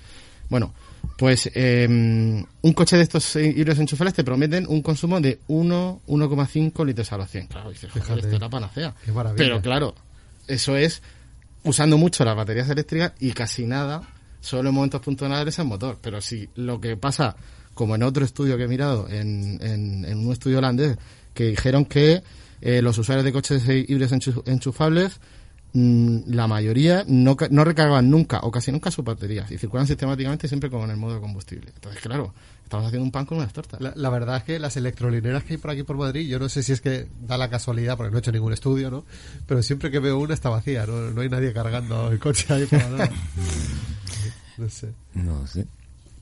Bueno, pues eh, un coche de estos eh, híbridos enchufables te prometen un consumo de 1, 1,5 litros a los 100. Claro, dices, Fíjate. esto es la panacea. Qué maravilla. Pero claro, eso es usando mucho las baterías eléctricas y casi nada, solo en momentos puntuales el motor. Pero si lo que pasa, como en otro estudio que he mirado, en, en, en un estudio holandés, que dijeron que eh, los usuarios de coches híbridos enchu- enchufables, la mayoría no, ca- no recargaban nunca o casi nunca sus baterías y circulan sistemáticamente siempre con el modo de combustible. Entonces, claro, estamos haciendo un pan con unas tortas. La, la verdad es que las electrolineras que hay por aquí por Madrid, yo no sé si es que da la casualidad, porque no he hecho ningún estudio, ¿no? Pero siempre que veo una está vacía, no, no hay nadie cargando el coche ahí por nada. [LAUGHS] No sé. No sé.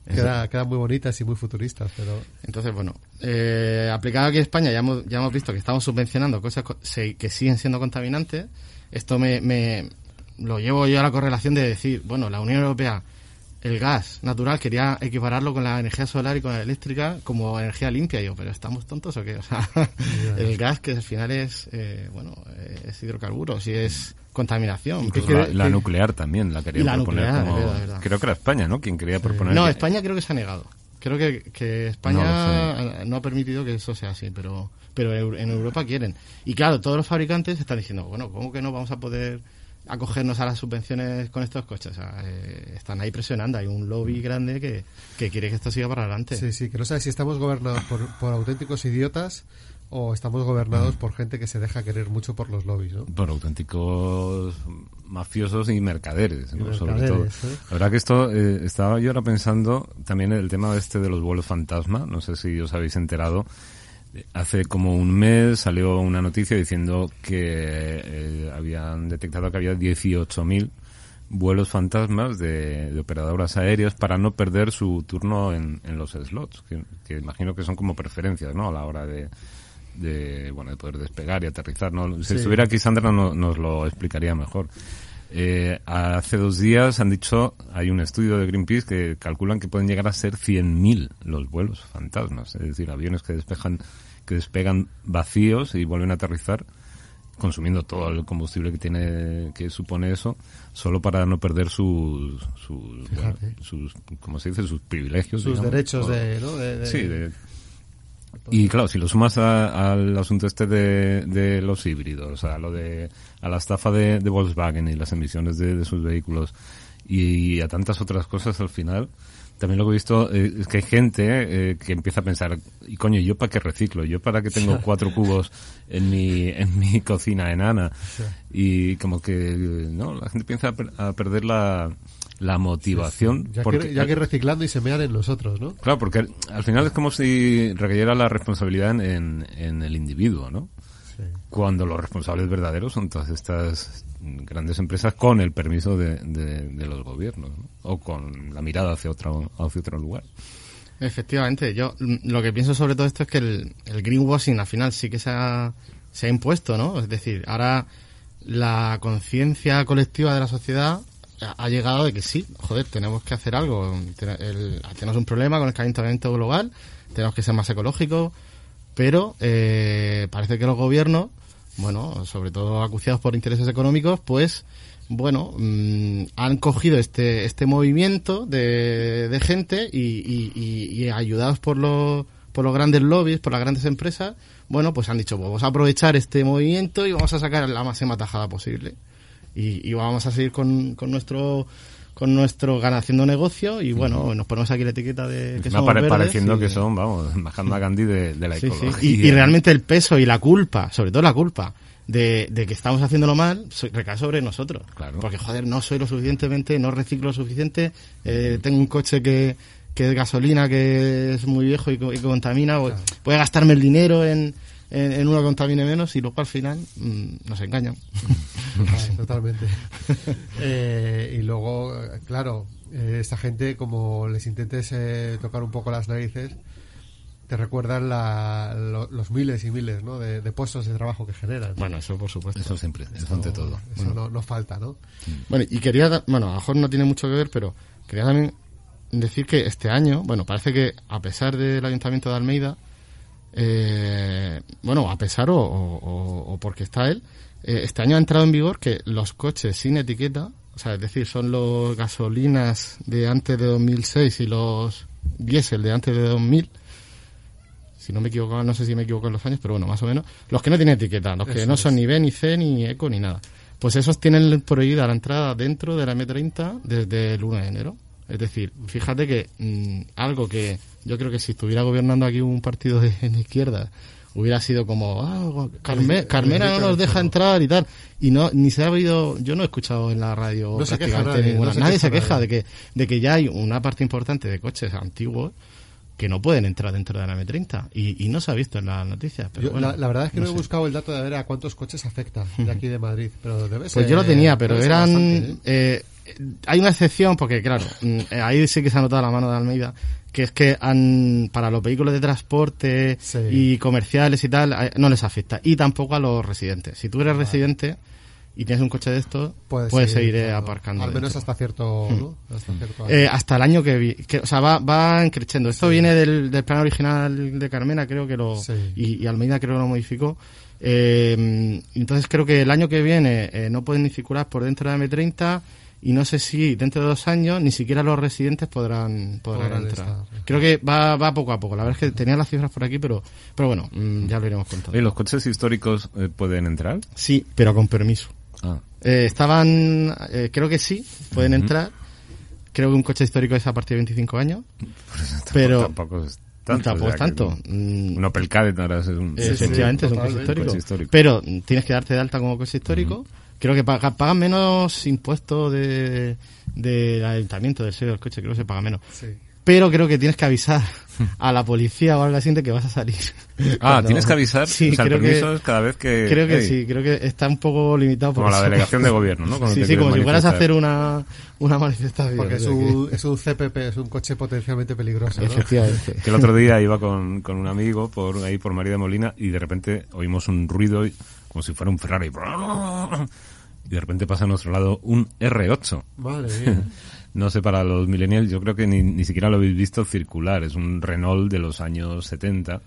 Queda, quedan muy bonitas y muy futuristas, pero Entonces, bueno, eh, aplicado aquí en España ya hemos, ya hemos visto que estamos subvencionando cosas que siguen siendo contaminantes. Esto me, me lo llevo yo a la correlación de decir, bueno, la Unión Europea, el gas natural quería equipararlo con la energía solar y con la eléctrica como energía limpia. Y yo, pero ¿estamos tontos o qué? [LAUGHS] O sea, el gas que al final es, eh, bueno, eh, es hidrocarburos y es contaminación. La, la nuclear también la quería la proponer nuclear, como... verdad, verdad. Creo que era España, ¿no? Quien quería proponer... No, que- España creo que se ha negado. Creo que, que España no, ha permitido que eso sea así, pero pero en Europa quieren. Y claro, todos los fabricantes están diciendo, bueno, ¿cómo que no vamos a poder acogernos a las subvenciones con estos coches? O sea, eh, están ahí presionando, hay un lobby grande que, que quiere que esto siga para adelante. sí, sí, que no sabes si estamos gobernados por, por auténticos idiotas o estamos gobernados por gente que se deja querer mucho por los lobbies, ¿no? por auténticos mafiosos y mercaderes, ¿no? Y sobre todo. mercaderes, ¿eh? La verdad que esto, eh, estaba yo ahora pensando también en el tema este de los vuelos fantasma, no sé si os habéis enterado. Hace como un mes salió una noticia diciendo que eh, habían detectado que había 18.000 vuelos fantasmas de, de operadoras aéreas para no perder su turno en, en los slots, que, que imagino que son como preferencias, ¿no? A la hora de, de, bueno, de poder despegar y aterrizar, ¿no? Si Sí. estuviera aquí Sandra no- nos lo explicaría mejor. Eh, hace dos días han dicho, hay un estudio de Greenpeace que calculan que pueden llegar a ser 100.000 los vuelos fantasmas, es decir, aviones que despejan, que despegan vacíos y vuelven a aterrizar consumiendo todo el combustible que tiene que supone eso solo para no perder sus sus, bueno, sus ¿cómo se dice? sus privilegios Sus digamos, derechos o- de, ¿no? De- de- sí de- y claro si lo sumas al asunto este de, de los híbridos a lo de a la estafa de, de Volkswagen y las emisiones de, de sus vehículos y, a tantas otras cosas al final también lo que he visto eh, es que hay gente eh, que empieza a pensar, y coño, ¿yo para qué reciclo? ¿Yo para qué tengo cuatro cubos en mi, en mi [LAUGHS] cocina enana? Y como que, eh, no, la gente empieza a, per- a perder la, la motivación. Ya, porque, que, ya que reciclando y se mean en nosotros, ¿no? Claro, porque al- al final es como si recayera la responsabilidad en, en, en el individuo, ¿no? Sí. Cuando los responsables verdaderos son todas estas grandes empresas con el permiso de, de, de los gobiernos, ¿no? O con la mirada hacia otro, hacia otro lugar. Efectivamente, yo mm, lo que pienso sobre todo esto es que el, el greenwashing al final sí que se ha, se ha impuesto, ¿no? Es decir, ahora la conciencia colectiva de la sociedad ha- llegado de que sí, joder, tenemos que hacer algo. Tenemos un problema con el calentamiento global, tenemos que ser más ecológicos, pero eh, parece que los gobiernos, bueno, sobre todo acuciados por intereses económicos, pues bueno, mm, han cogido este este movimiento de, gente y ayudados por los por los grandes lobbies, por las grandes empresas, bueno, pues han dicho, pues vamos a aprovechar este movimiento y vamos a sacar la máxima tajada posible. Y, y vamos a seguir con, con nuestro con nuestro gan- haciendo negocio y bueno, nos ponemos aquí la etiqueta de que Me somos verdes pareciendo y- que son, vamos, [LAUGHS] Mahatma Gandhi de, de la Sí, sí. ecología. Y, y realmente el peso y la culpa, sobre todo la culpa, de, de que estamos haciéndolo mal, recae sobre nosotros. Claro. Porque, joder, no soy lo suficientemente, no reciclo lo suficiente, eh, tengo un coche que, que es gasolina, que es muy viejo y, que contamina, voy voy a gastarme el dinero en, en, en uno que contamine menos y luego al final mm, nos engañan. [LAUGHS] Ah, Totalmente. [LAUGHS] Eh, y luego, claro, eh, esta gente, como les intentes eh, tocar un poco las narices, te recuerdan la- lo- los miles y miles ¿no? de, de puestos de trabajo que generan. Bueno, eso por supuesto. Eso siempre, eso ante todo. Eso no, no falta, ¿no? Bueno, y quería, bueno, a lo mejor no tiene mucho que ver, pero quería también decir que este año, bueno, parece que a pesar del Ayuntamiento de Almeida, eh, bueno, a pesar o, o- porque está él, eh, este año ha entrado en vigor que los coches sin etiqueta, o sea, es decir, son los gasolinas de antes de 2006 y los diésel de antes de 2000, si no me equivoco, no sé si me equivoco en los años, pero bueno, más o menos, los que no tienen etiqueta, los que Eso no es. son ni B, ni C, ni ECO, ni nada. Pues esos tienen prohibida la entrada dentro de la M30 desde el 1 de enero. Es decir, fíjate que mm, algo que yo creo que si estuviera gobernando aquí un partido de, de izquierda hubiera sido como, ah, Carme- Carmena no nos deja entrar y tal. Y no, ni se ha oído, yo no he escuchado en la radio No prácticamente nadie, ninguna. no se nadie se queja nadie. de que, de que ya hay una parte importante de coches antiguos que no pueden entrar dentro de la M30 y, y no se ha visto en las noticias. Pero Yo, bueno, la, la verdad es que no, he sé. buscado el dato de ver a cuántos coches afecta de aquí de Madrid, pero debe ser. Pues yo lo tenía, pero eran... bastante, ¿eh? eh, hay una excepción, porque claro, mm, eh, ahí sí que se ha notado la mano de Almeida, que es que han, para los vehículos de transporte Sí. y comerciales y tal, eh, no les afecta. Y tampoco a los residentes. Si tú eres residente y tienes un coche de estos, Puedes puedes, seguir eh, aparcando. Al menos hasta cierto. ¿no? Hasta cierto Eh, hasta el año que, vi, que o sea, va, va creciendo. Esto viene del, del plan original de Carmena, creo que lo, Sí. y, y Almeida creo que lo modificó. Eh, entonces creo que el año que viene eh, no pueden ni circular por dentro de la M30 y no sé si dentro de dos años ni siquiera los residentes podrán, podrán, Podrán entrar. estar. Creo que va, va poco a poco. La verdad es que tenía las cifras por aquí, pero, pero bueno, mm, ya lo iremos contando. Oye, ¿los coches históricos eh, pueden entrar? Sí, pero con permiso. Ah, Eh, estaban, eh, creo que sí, pueden entrar. Creo que un coche histórico es a partir de 25 años. [LAUGHS] pues Pero- tampoco es tanto. tampoco o es sea, tanto. Mm, Un Opel Kadett ahora es un... Efectivamente, es un coche histórico. Coche histórico. Pero mm, tienes que darte de alta como coche histórico. Creo que paga- pagan menos impuestos de, del ayuntamiento del sello del coche, creo que se paga menos. Sí. Pero creo que tienes que avisar a la policía o algo así de que vas a salir. Ah, Cuando- tienes que avisar. Sí, o sea, el creo permiso que, es cada vez que... creo que sí, creo que está un poco limitado por Como la delegación de gobierno, ¿no? Cuando sí, sí, como si fueras a hacer una, una manifestación. Porque es un, es un CPP, es un coche potencialmente peligroso. ¿no? Efectivamente. Que el otro día iba con, con un amigo por ahí por María de Molina y de repente oímos un ruido y- como si fuera un Ferrari. Y de repente pasa a nuestro lado un R8. Madre [LAUGHS] mía. No sé, para los millennials yo creo que ni, ni siquiera lo habéis visto circular. Es un Renault de los años 70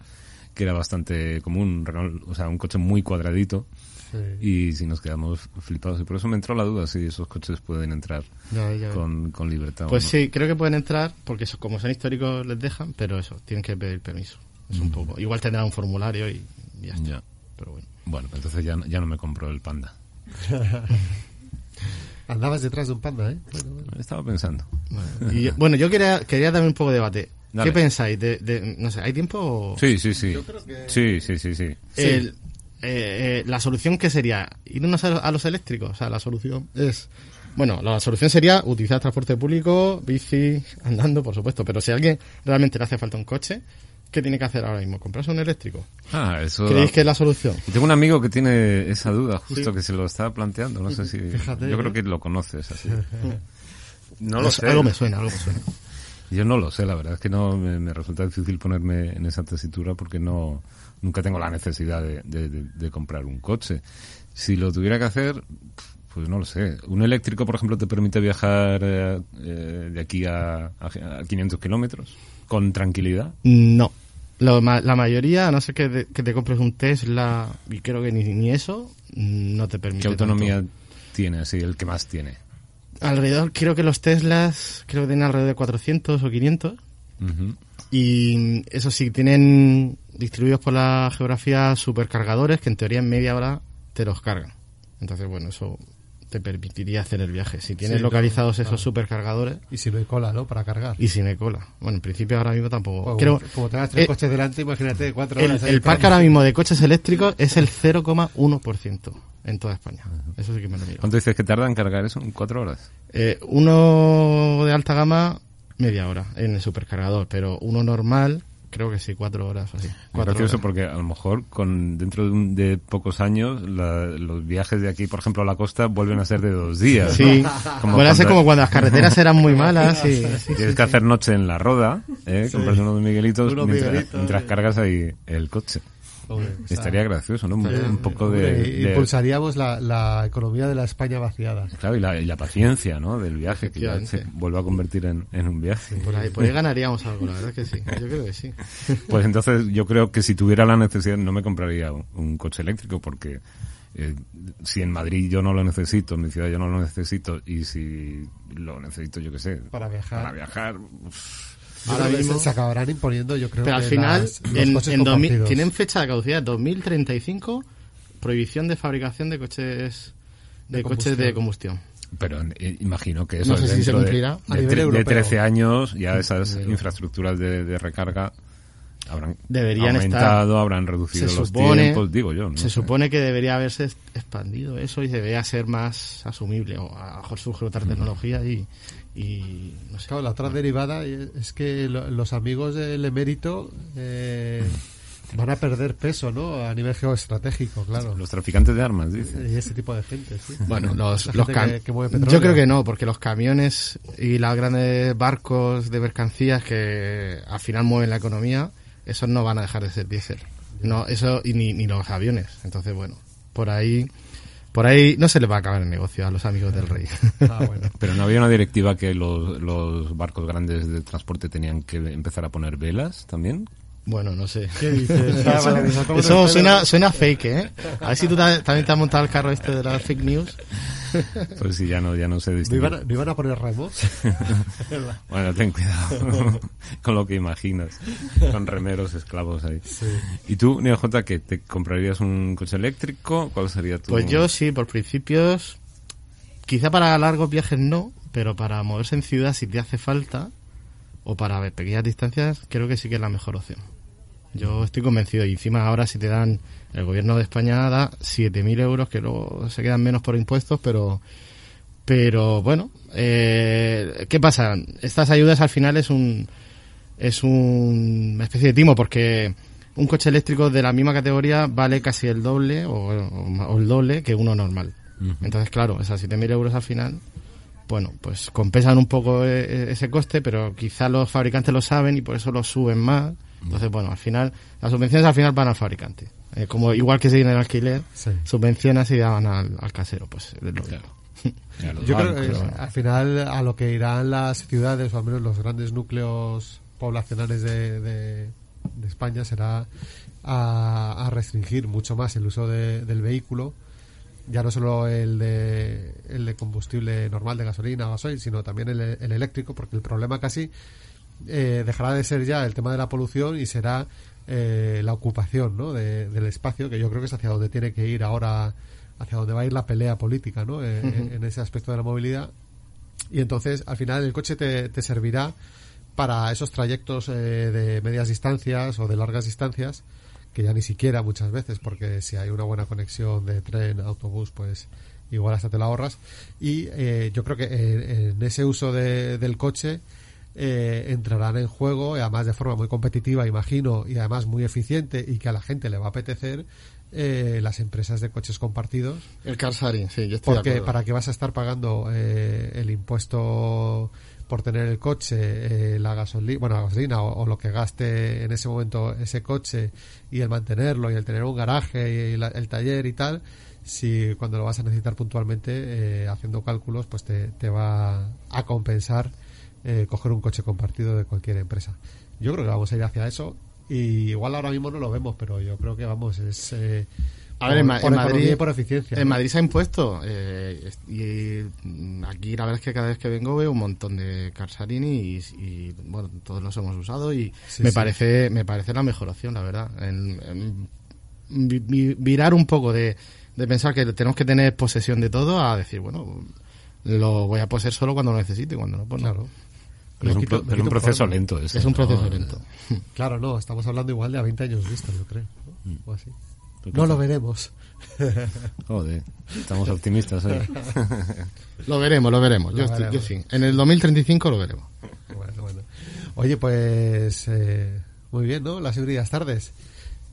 que era bastante común, Renault, o sea, un coche muy cuadradito. Sí. Y si nos quedamos flipados. Y por eso me entró la duda si esos coches pueden entrar Ya, ya, con, con libertad. o Pues no. sí, creo que pueden entrar, porque eso, como son históricos les dejan, pero eso, tienen que pedir permiso. Es un poco. Igual tendrán un formulario y ya está. Ya. Pero bueno. Bueno, entonces ya, ya no me compro el Panda. [LAUGHS] Andabas detrás de un panda, ¿eh? Bueno, bueno. Estaba pensando. Y, bueno, yo quería, quería darme un poco de debate. Dale. ¿Qué pensáis? De, de- no sé, ¿hay tiempo? o- Sí, sí, sí. Sí, sí, sí, sí. El- eh, eh, la solución que sería irnos a, a los eléctricos. O sea, la solución es. Bueno, la solución sería utilizar transporte público, bici, andando, por supuesto. Pero si a alguien realmente le hace falta un coche, ¿qué tiene que hacer ahora mismo? ¿Comprarse un eléctrico? Ah, eso... ¿Creéis que es la solución? Y Tengo un amigo que tiene esa duda, justo que se lo está planteando. No sé si... Fíjate, Yo creo que lo conoces así. [LAUGHS] No lo Es- sé. Algo me suena, algo me suena. Yo no lo sé, la verdad es que no me, me resulta difícil ponerme en esa tesitura porque no nunca tengo la necesidad de, de- de- de comprar un coche. Si lo tuviera que hacer, pues no lo sé. Un eléctrico, por ejemplo, te permite viajar eh, eh, de aquí a, a, a 500 kilómetros con tranquilidad. No. Lo la mayoría, a no ser que, de- que te compres un Tesla, y creo que ni, ni eso, no te permite. ¿Qué autonomía tanto. tiene, así, el que más tiene? Alrededor, creo que los Teslas, creo que tienen alrededor de 400 o 500, Ujú. Y eso sí, tienen distribuidos por la geografía supercargadores que en teoría en media hora te los cargan. Entonces, bueno, eso te permitiría hacer el viaje. Si tienes Sí, no, localizados claro. esos supercargadores Y si no hay cola, ¿no? Para cargar. y sin cola. Bueno, en principio ahora mismo tampoco. Bueno, Creo, como, tengas tres eh, coches delante, imagínate cuatro el, horas. ahí el parque ahora mismo de coches eléctricos es el 0,1% en toda España. Eso sí que me lo miro. ¿Cuánto dices que tarda en cargar eso? ¿En cuatro horas? Eh, uno de alta gama, media hora en el supercargador, pero uno normal, creo que sí, cuatro horas o así. Cuatro gracioso horas. porque a lo mejor con dentro de, un- de pocos años la- los viajes de aquí, por ejemplo, a la costa vuelven a ser de dos días. Sí, Como bueno, es cuando- como cuando las carreteras [LAUGHS] eran muy malas. Sí, sí, Tienes que hacer noche en la roda, ¿eh? comprarte unos Miguelitos Unos mientras, Miguelitos, mientras sí. cargas ahí el coche. Hombre, o sea, Estaría gracioso, ¿no? Un, eh, un poco de, de- Impulsaríamos la, la economía de la España vaciada. Claro, y la, y la paciencia, ¿no? Del viaje, que ya se vuelva a convertir en, en un viaje. Por ahí, por ahí ganaríamos algo, la verdad que sí. Yo creo que sí. [LAUGHS] Pues entonces yo creo que si tuviera la necesidad no me compraría un, un coche eléctrico porque eh, si en Madrid yo no lo necesito, en mi ciudad yo no lo necesito y si lo necesito yo qué sé, Para viajar. para viajar, uf, Yo Ahora mismo- se, acabarán imponiendo, yo creo Pero al que final, las- los en, en 2000 compartidos. tienen fecha de caducidad 2035, prohibición de fabricación de coches de, De coches de combustión. pero eh, imagino que eso No sé si se dentro de, cumplirá. A de, nivel de europeo. 13 años ya esas infraestructuras de, de recarga habrán Deberían aumentado, estar. habrán reducido Se los supone, tiempos, digo yo. no se sé. supone que debería haberse expandido eso y debería ser más asumible. O a lo mejor surge otra tecnología y, y no sé. Claro, la otra derivada es que lo- los amigos del emérito eh, van a perder peso, ¿no? A nivel geoestratégico, claro. Los traficantes de armas, dice. Y ese tipo de gente, sí. Bueno, los, que- que mueve petróleo. yo creo que no, porque los camiones y los grandes barcos de mercancías que al final mueven la economía, esos no van a dejar de ser diésel. No, eso y ni, ni los aviones. Entonces, bueno, por ahí por ahí no se les va a acabar el negocio a los amigos del rey. Ah, bueno. Pero no había una directiva que los, los barcos grandes de transporte tenían que empezar a poner velas también. Bueno, no sé. ¿Qué dices? [LAUGHS] Ah, me Eso suena, suena fake, ¿eh? A ver si tú ta- también te has montado el carro este de las fake news. [LAUGHS] Pues sí, ya no, ya no se ¿No distingue. iban, a, no iban a poner remos? [LAUGHS] Bueno, ten cuidado con lo que imaginas. Con remeros esclavos ahí. ¿Y tú, Neo J, que te comprarías un coche eléctrico? ¿Cuál sería tu...? Pues yo sí, por principios, quizá para largos viajes no, pero para moverse en ciudad si te hace falta, o para ver pequeñas distancias, creo que sí que es la mejor opción. Yo estoy convencido y encima ahora si te dan, el gobierno de España da 7.000 euros, que luego se quedan menos por impuestos, pero pero bueno, eh, ¿qué pasa? Estas ayudas al final es un es un- una especie de timo porque un coche eléctrico de la misma categoría vale casi el doble o, o- o el doble que uno normal. Entonces, claro, esas 7.000 euros al final, bueno, pues compensan un poco eh, ese coste, pero quizá los fabricantes lo saben y por eso lo suben más. Entonces, bueno, al final, las subvenciones al final van al fabricante. Eh, como igual que si en el alquiler, Sí. subvencionas y daban al, al casero, pues es [LAUGHS] lo Yo creo que al final a lo que irán las ciudades, o al menos los grandes núcleos poblacionales de, de- de España, será a, a restringir mucho más el uso de- del vehículo, ya no solo el de, el de combustible normal de gasolina o gasoil, sino también el, el eléctrico, porque el problema casi eh, dejará de ser ya el tema de la polución y será eh, la ocupación ¿no? de- del espacio, que yo creo que es hacia donde tiene que ir ahora, hacia donde va a ir la pelea política ¿no? Eh, en- en ese aspecto de la movilidad. Y entonces, al final, el coche te, te servirá para esos trayectos eh, de medias distancias o de largas distancias, que ya ni siquiera muchas veces, porque si hay una buena conexión de tren, autobús, pues igual hasta te la ahorras. Y eh, yo creo que en, en ese uso de- del coche eh, entrarán en juego, y además de forma muy competitiva, imagino, y además muy eficiente, y que a la gente le va a apetecer, eh, las empresas de coches compartidos, El car sharing, sí, yo estoy porque para qué vas a estar pagando eh, el impuesto por tener el coche, eh, la gasolina, bueno, la gasolina o, o lo que gaste en ese momento ese coche y el mantenerlo y el tener un garaje y la- el taller y tal, si cuando lo vas a necesitar puntualmente eh, haciendo cálculos, pues te, te va a compensar eh, coger un coche compartido de cualquier empresa. Yo creo que vamos a ir hacia eso y igual ahora mismo no lo vemos, pero yo creo que vamos, es eh, A ver, en, por Madrid, y por eficiencia. en ¿no? Madrid se ha impuesto. eh, y mm, aquí la verdad es que cada vez que vengo veo un montón de Carsarini y, y, bueno, todos los hemos usado y Sí, me sí. parece me parece la mejor opción, la verdad. En- en vi- vi- virar un poco de, de pensar que tenemos que tener posesión de todo a decir, bueno, lo voy a poseer solo cuando lo necesite y cuando no, pues no. Pero es un, quito- pero proceso lento. Es un ¿no? proceso lento. Claro, no, estamos hablando igual de a 20 años vista, yo creo. ¿no? Mm. O así. ¿Tú qué No lo veremos. [LAUGHS] Joder, estamos optimistas ahí. [LAUGHS] Lo veremos, lo veremos. Lo yo, estoy- veremos. yo sí. En el 2035 lo veremos. Bueno, bueno. Oye, pues eh, muy bien, ¿no? Las híbridas tardes.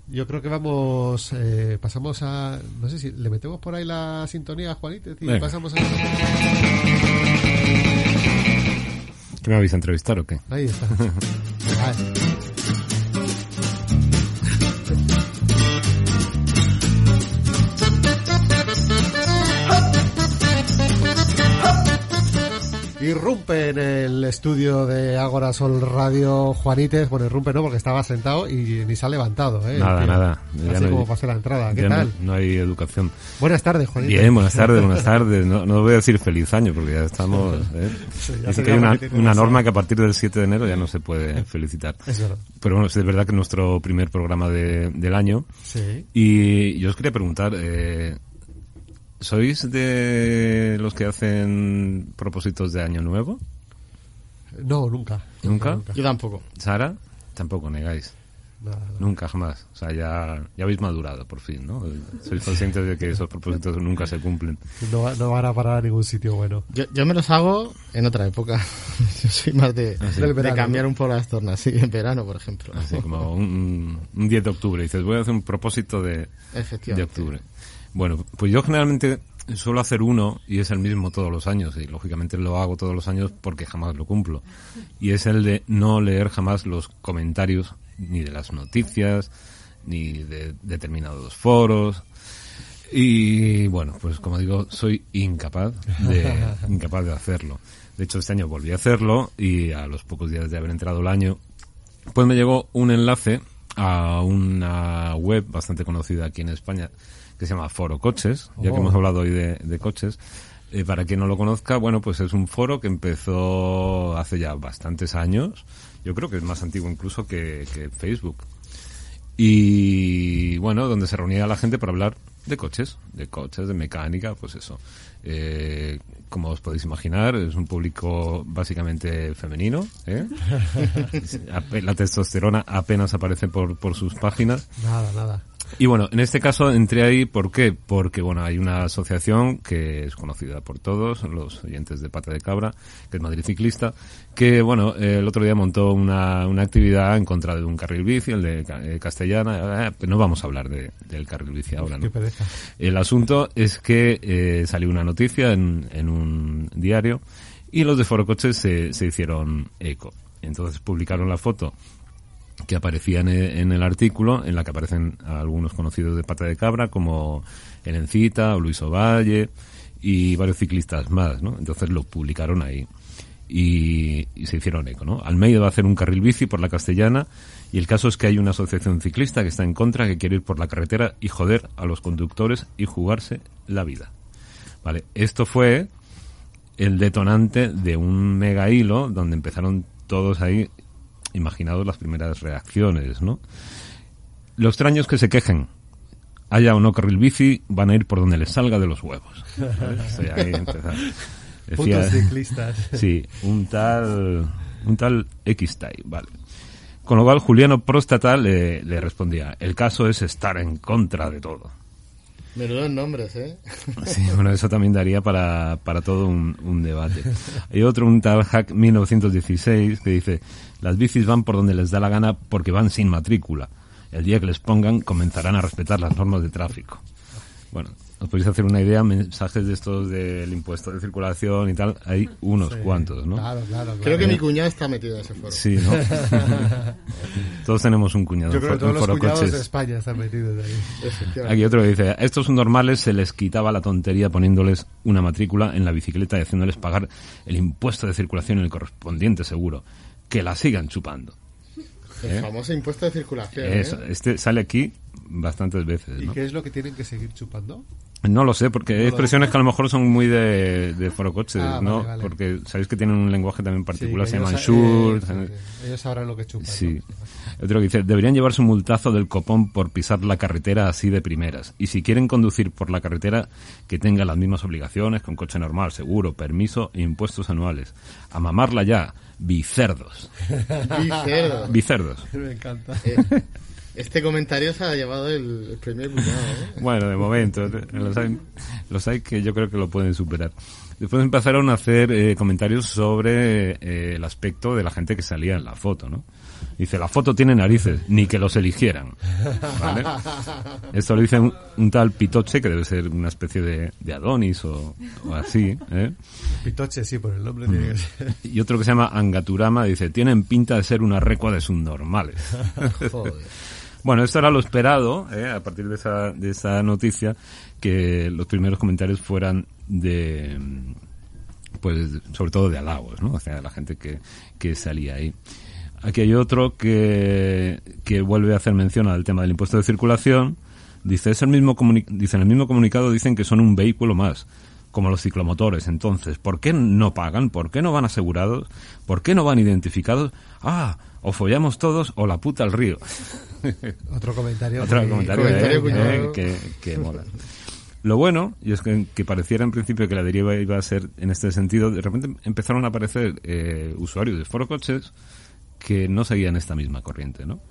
Yo creo que vamos, eh, pasamos a, no sé si le metemos por ahí la sintonía a Juanito y Venga. pasamos a... ¿Qué me vais a entrevistar o qué? Ahí está. [LAUGHS] Irrumpe en el estudio de Ágora Sol Radio Juanites. Bueno, irrumpe no, porque estaba sentado y ni se ha levantado, ¿eh? Nada, nada. Ya Así no hay- como pasé la entrada. ¿Qué no- tal? No, hay educación. Buenas tardes, Juanito. Bien, buenas tardes, buenas tardes. No, no voy a decir feliz año porque ya estamos. ¿eh? Sí, ya Dice se que hay una, norma que a partir del 7 de enero ya no se puede felicitar. Es verdad. Pero bueno, es verdad que es nuestro primer programa de- del año. Sí. Y yo os quería preguntar, eh, ¿sois de los que hacen propósitos de año nuevo? No, nunca. ¿Nunca? Yo tampoco. ¿Sara? Tampoco negáis. Nada, nada. Nunca, jamás. O sea, ya, ya habéis madurado, por fin, ¿no? Sois conscientes de que esos propósitos nunca se cumplen. No, no van a parar a ningún sitio bueno. Yo, yo me los hago en otra época. [LAUGHS] Yo soy más de, Ah, Del de cambiar ¿no? un poco las tornas. Sí, en verano, por ejemplo. Así como un, un 10 de octubre. Dices, voy a hacer un propósito de, Efectivamente. de octubre. Bueno, pues yo generalmente suelo hacer uno y es el mismo todos los años y lógicamente lo hago todos los años porque jamás lo cumplo. Y es el de no leer jamás los comentarios ni de las noticias ni de determinados foros. Y bueno, pues como digo, soy incapaz de, [LAUGHS] incapaz de hacerlo. De hecho, este año volví a hacerlo y a los pocos días de haber entrado el año, pues me llegó un enlace a una web bastante conocida aquí en España que se llama Foro Coches, ya que Oh. hemos hablado hoy de, de coches. Eh, para quien no lo conozca, bueno, pues es un foro que empezó hace ya bastantes años. Yo creo que es más antiguo incluso que, que Facebook. Y bueno, donde se reunía la gente para hablar de coches, de coches, de mecánica, pues eso. Eh, como os podéis imaginar, es un público básicamente femenino. ¿eh? [LAUGHS] [LAUGHS] La testosterona apenas aparece por, por sus páginas. Nada, nada. Y bueno, en este caso entré ahí, ¿por qué? Porque bueno, hay una asociación que es conocida por todos, los oyentes de Pata de Cabra, que es Madrid Ciclista, que bueno, el otro día montó una, una actividad en contra de un carril bici, el de eh, Castellana, eh, pero no vamos a hablar de, del carril bici ahora, ¿no? El asunto es que eh, salió una noticia en, en un diario y los de Foro Coches se, se hicieron eco. Entonces publicaron la foto que aparecía en el, en el artículo, en la que aparecen algunos conocidos de pata de cabra, como Elencita o Luis Ovalle y varios ciclistas más, ¿no? Entonces lo publicaron ahí y, y se hicieron eco, ¿no? Almeida va a hacer un carril bici por la castellana y el caso es que hay una asociación ciclista que está en contra, que quiere ir por la carretera y joder a los conductores y jugarse la vida. Vale, esto fue el detonante de un mega hilo donde empezaron todos ahí, imaginados las primeras reacciones, ¿no? Lo extraño es que se quejen. Haya o no carril bici, van a ir por donde les salga de los huevos. ¿Vale? Estoy ahí empezando. Decía- Putos ciclistas. [LAUGHS] Sí, un tal, un tal X-Tai, vale. Con lo cual Juliano Próstata le, le respondía, el caso es estar en contra de todo. Menudos nombres, ¿eh? [LAUGHS] Sí, bueno, eso también daría para, para todo un, un debate. Hay otro, un tal Hack 1916, que dice, las bicis van por donde les da la gana porque van sin matrícula. El día que les pongan comenzarán a respetar las normas de tráfico. Bueno, os podéis hacer una idea, mensajes de estos del impuesto de circulación y tal, hay unos cuantos, ¿no? Claro, claro, claro. Creo que mi cuñado está metido en ese foro. Sí, ¿no? [LAUGHS] Todos tenemos un cuñado Yo creo que todos los foro cuñados coches. de España están metidos ahí. [LAUGHS] Aquí otro que dice, a estos normales se les quitaba la tontería poniéndoles una matrícula en la bicicleta y haciéndoles pagar el impuesto de circulación en el correspondiente seguro. Que la sigan chupando. El ¿Eh? famoso impuesto de circulación. ¿eh? Este sale aquí bastantes veces, ¿Y ¿no? qué es lo que tienen que seguir chupando? No lo sé, porque hay expresiones que a lo mejor son muy de, de forocoches, Ah, ¿no? vale, vale. Porque sabéis que tienen un lenguaje también particular, Sí, se que llaman shurts, eh, eh, sí, ellos sabrán lo que chupan. Sí. ¿no? Otro que dice, deberían llevarse un multazo del copón por pisar la carretera así de primeras. Y si quieren conducir por la carretera, que tenga las mismas obligaciones que un coche normal, seguro, permiso e impuestos anuales. A mamarla ya, bicerdos. Bicerdo. [LAUGHS] Bicerdos. [LAUGHS] Me encanta. Este comentario se ha llevado el, el premio Cuñado, ¿eh? [LAUGHS] Bueno, de momento, los hay, los hay que yo creo que lo pueden superar. Después empezaron a hacer eh, comentarios sobre eh, el aspecto de la gente que salía en la foto, ¿no? Dice, la foto tiene narices, ni que los eligieran. ¿Vale? [LAUGHS] Esto lo dice un, un tal Pitoche, que debe ser una especie de, de Adonis o, o así, ¿eh? Pitoche, sí, por el nombre Mm. tiene que ser. Y otro que se llama Angaturama dice, tienen pinta de ser una recua de subnormales. [LAUGHS] Joder. Bueno, esto era lo esperado, ¿eh? a partir de esa, de esa noticia, que los primeros comentarios fueran de, pues, sobre todo de halagos, ¿no? O sea, de la gente que, que salía ahí. Aquí hay otro que, que vuelve a hacer mención al tema del impuesto de circulación. Dice, es el mismo dice, en el mismo comunicado dicen que son un vehículo más, como los ciclomotores. Entonces, ¿por qué no pagan? ¿Por qué no van asegurados? ¿Por qué no van identificados? Ah, o follamos todos o la puta al río. [LAUGHS] Otro comentario. Otro muy- comentario, comentario eh, eh, que, que mola. Lo bueno, y es que, que pareciera en principio que la deriva iba a ser en este sentido, de repente empezaron a aparecer eh, usuarios de forocoches que no seguían esta misma corriente, ¿no?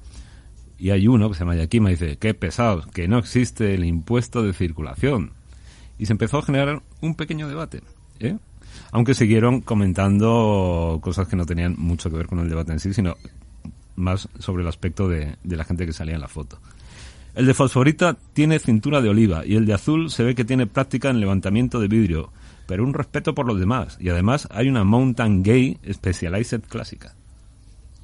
Y hay uno que se llama Yakima y dice, qué pesados, que no existe el impuesto de circulación. Y se empezó a generar un pequeño debate, ¿eh? Aunque siguieron comentando cosas que no tenían mucho que ver con el debate en sí, sino más sobre el aspecto de, de la gente que salía en la foto. El de fosforita tiene cintura de oliva y el de azul se ve que tiene práctica en levantamiento de vidrio, pero un respeto por los demás. Y además hay una Mountain Gay Specialized clásica.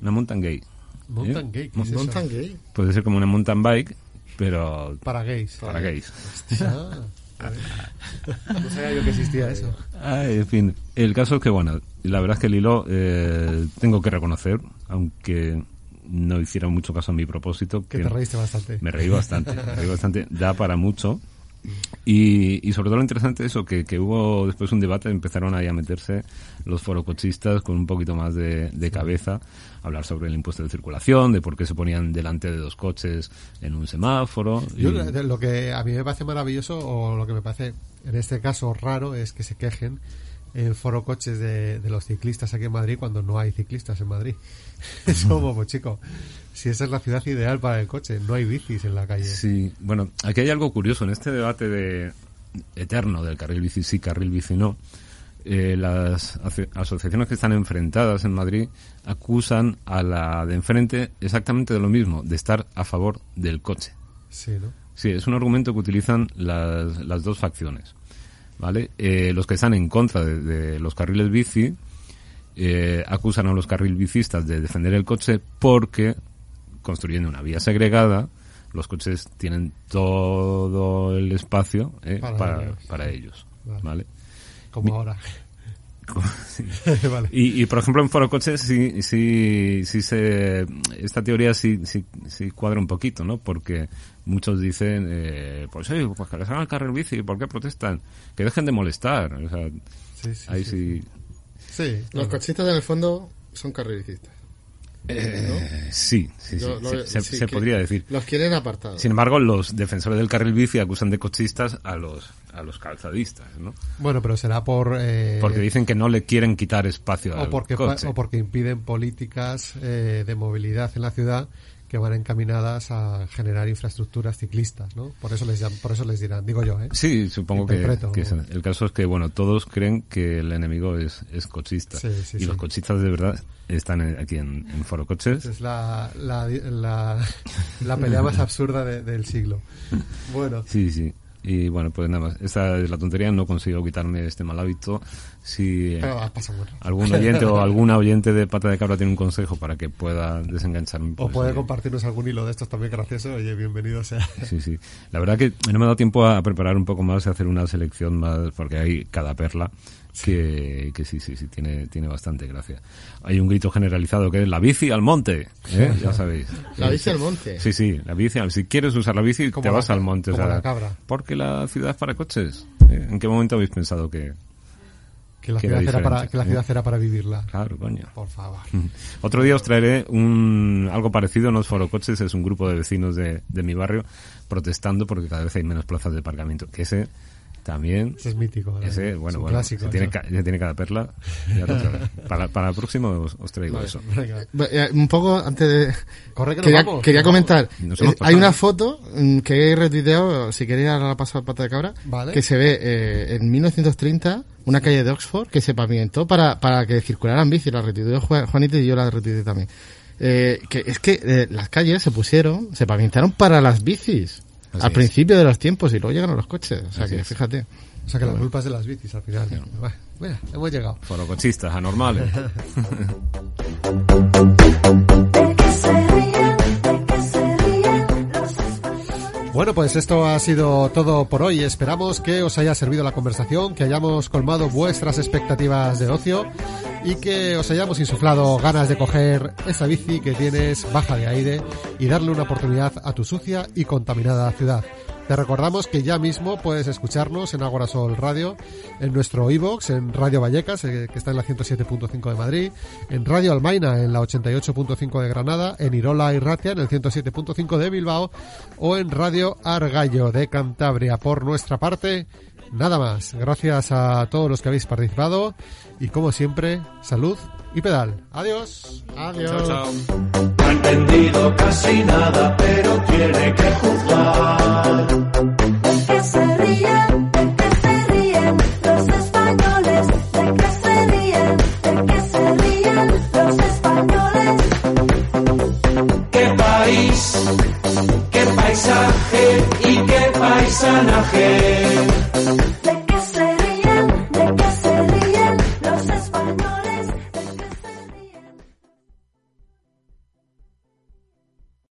Una Mountain Gay. Mountain ¿Eh? gay, ¿qué es eso? Montan gay. Puede ser como una mountain bike, pero Para gays. para gays. Ah, [LAUGHS] no sabía yo que existía eso. Ay, en fin, el caso es que, bueno, la verdad es que el hilo, eh, tengo que reconocer, aunque no hiciera mucho caso a mi propósito, Que te reíste bastante. Me reí bastante, me reí bastante, da para mucho. Y, y sobre todo lo interesante es eso, que, que hubo después un debate, empezaron ahí a meterse los forocochistas con un poquito más de, de cabeza, a hablar sobre el impuesto de circulación, de por qué se ponían delante de dos coches en un semáforo. Yo, y- de- lo que a mí me parece maravilloso, o lo que me parece en este caso raro, es que se quejen en foro coches de, de los ciclistas aquí en Madrid cuando no hay ciclistas en Madrid. [LAUGHS] Es como, pues chico, si esa es la ciudad ideal para el coche, no hay bicis en la calle. Sí, bueno, aquí hay algo curioso en este debate de eterno del carril bici sí, carril bici no. eh, las aso- asociaciones que están enfrentadas en Madrid acusan a la de enfrente exactamente de lo mismo, de estar a favor del coche. Sí, ¿no? Sí, es un argumento que utilizan las, las dos facciones. ¿Vale? Eh, los que están en contra de, de los carriles bici eh, acusan a los carril bicistas de defender el coche porque construyendo una vía segregada los coches tienen todo el espacio eh, Para para, ellos. para ellos. Vale. ¿Vale? Como ahora. Sí. [LAUGHS] vale. Y, y, por ejemplo en Foro Coches sí, sí, sí se, esta teoría sí, sí, sí cuadra un poquito, ¿no? Porque muchos dicen, eh, pues, sí, pues que les hagan el carril bici, ¿por qué protestan? Que dejen de molestar, o sea, Sí, sí, ahí sí. sí. Sí, Los claro. cochistas en el fondo son carrericistas. Eh, sí, sí, sí, lo- se, sí podría decir. Los quieren apartados. Sin embargo, los defensores del carril bici acusan de cochistas a los, a los calzadistas, ¿no? Bueno, pero será por... eh, Porque dicen que no le quieren quitar espacio o al porque, coche. o porque impiden políticas eh, de movilidad en la ciudad que van encaminadas a generar infraestructuras ciclistas, ¿no? Por eso les por eso les dirán, digo yo, ¿eh? Sí, supongo que, Interpreto. que es- el caso es que, bueno, todos creen que el enemigo es, es cochista. Sí, sí, y sí. los cochistas de verdad están en- aquí en, en Foro Coches. Es la, la, la, [LAUGHS] la pelea más absurda de- del siglo. Bueno, Sí, sí. Y bueno, pues nada más. Esa es la tontería. No consigo quitarme este mal hábito. Si eh, algún oyente o alguna oyente de pata de cabra tiene un consejo para que pueda desengancharme. O pues, puede eh, compartirnos algún hilo de estos también gracioso. Oye, bienvenido sea. [LAUGHS] Sí, sí. La verdad que no me ha dado tiempo a preparar un poco más y hacer una selección más, porque hay cada perla. Que, que sí, sí, sí, tiene, tiene bastante gracia. Hay un grito generalizado que es la bici al monte, ¿eh? ya sabéis. La bici al monte. Sí, sí, la bici, al- si quieres usar la bici, te vas al monte. o como sea, la cabra. Porque la ciudad es para coches. ¿eh? ¿En qué momento habéis pensado que...? Que la, ciudad era para, que la ¿eh? ciudad era para vivirla. Claro, coño. Por favor. Otro día os traeré un, algo parecido, no es Foro Coches, es un grupo de vecinos de, de mi barrio protestando porque cada vez hay menos plazas de aparcamiento. Que ese también, Ese es mítico. ¿eh? ese, Es bueno, un bueno, clásico, se tiene, ya tiene cada perla. ya [LAUGHS] para, para el próximo os, os traigo eso. Venga. Eh, Un poco antes de... Corre que Quería, vamos, quería comentar, eh, hay una foto mm, que he retuiteado, si queréis ahora la paso al pata de cabra, Vale. que se ve eh, en 1930 una calle de Oxford que se pavimentó para, para que circularan bicis, la retuiteó Juan- Juanito y yo la retuiteé también. Eh, que es que eh, las calles se pusieron, se pavimentaron para las bicis. Así al es. principio de los tiempos y luego llegaron los coches. O sea Así que es. fíjate. O sea que la culpa es de las bicis al final. Bueno, mira, hemos llegado. Forocochistas, anormales. [LAUGHS] Bueno, pues esto ha sido todo por hoy. Esperamos que os haya servido la conversación, que hayamos colmado vuestras expectativas de ocio y que os hayamos insuflado ganas de coger esa bici que tienes baja de aire y darle una oportunidad a tu sucia y contaminada ciudad. Te recordamos que ya mismo puedes escucharnos en Agorasol Radio, en nuestro iBox, en Radio Vallecas, eh, que está en la 107.5 de Madrid, en Radio Almaina, en la 88.5 de Granada, en Irola y Ratia, en el 107.5 de Bilbao, o en Radio Argallo de Cantabria. Por nuestra parte, nada más. Gracias a todos los que habéis participado y como siempre, salud y pedal. Adiós. Adiós. No ha entendido casi nada, pero tiene que juzgar. que se ríen, de que se ríen los españoles, de que se ríen, de que se ríen los españoles. Qué país, qué paisaje y qué paisanaje.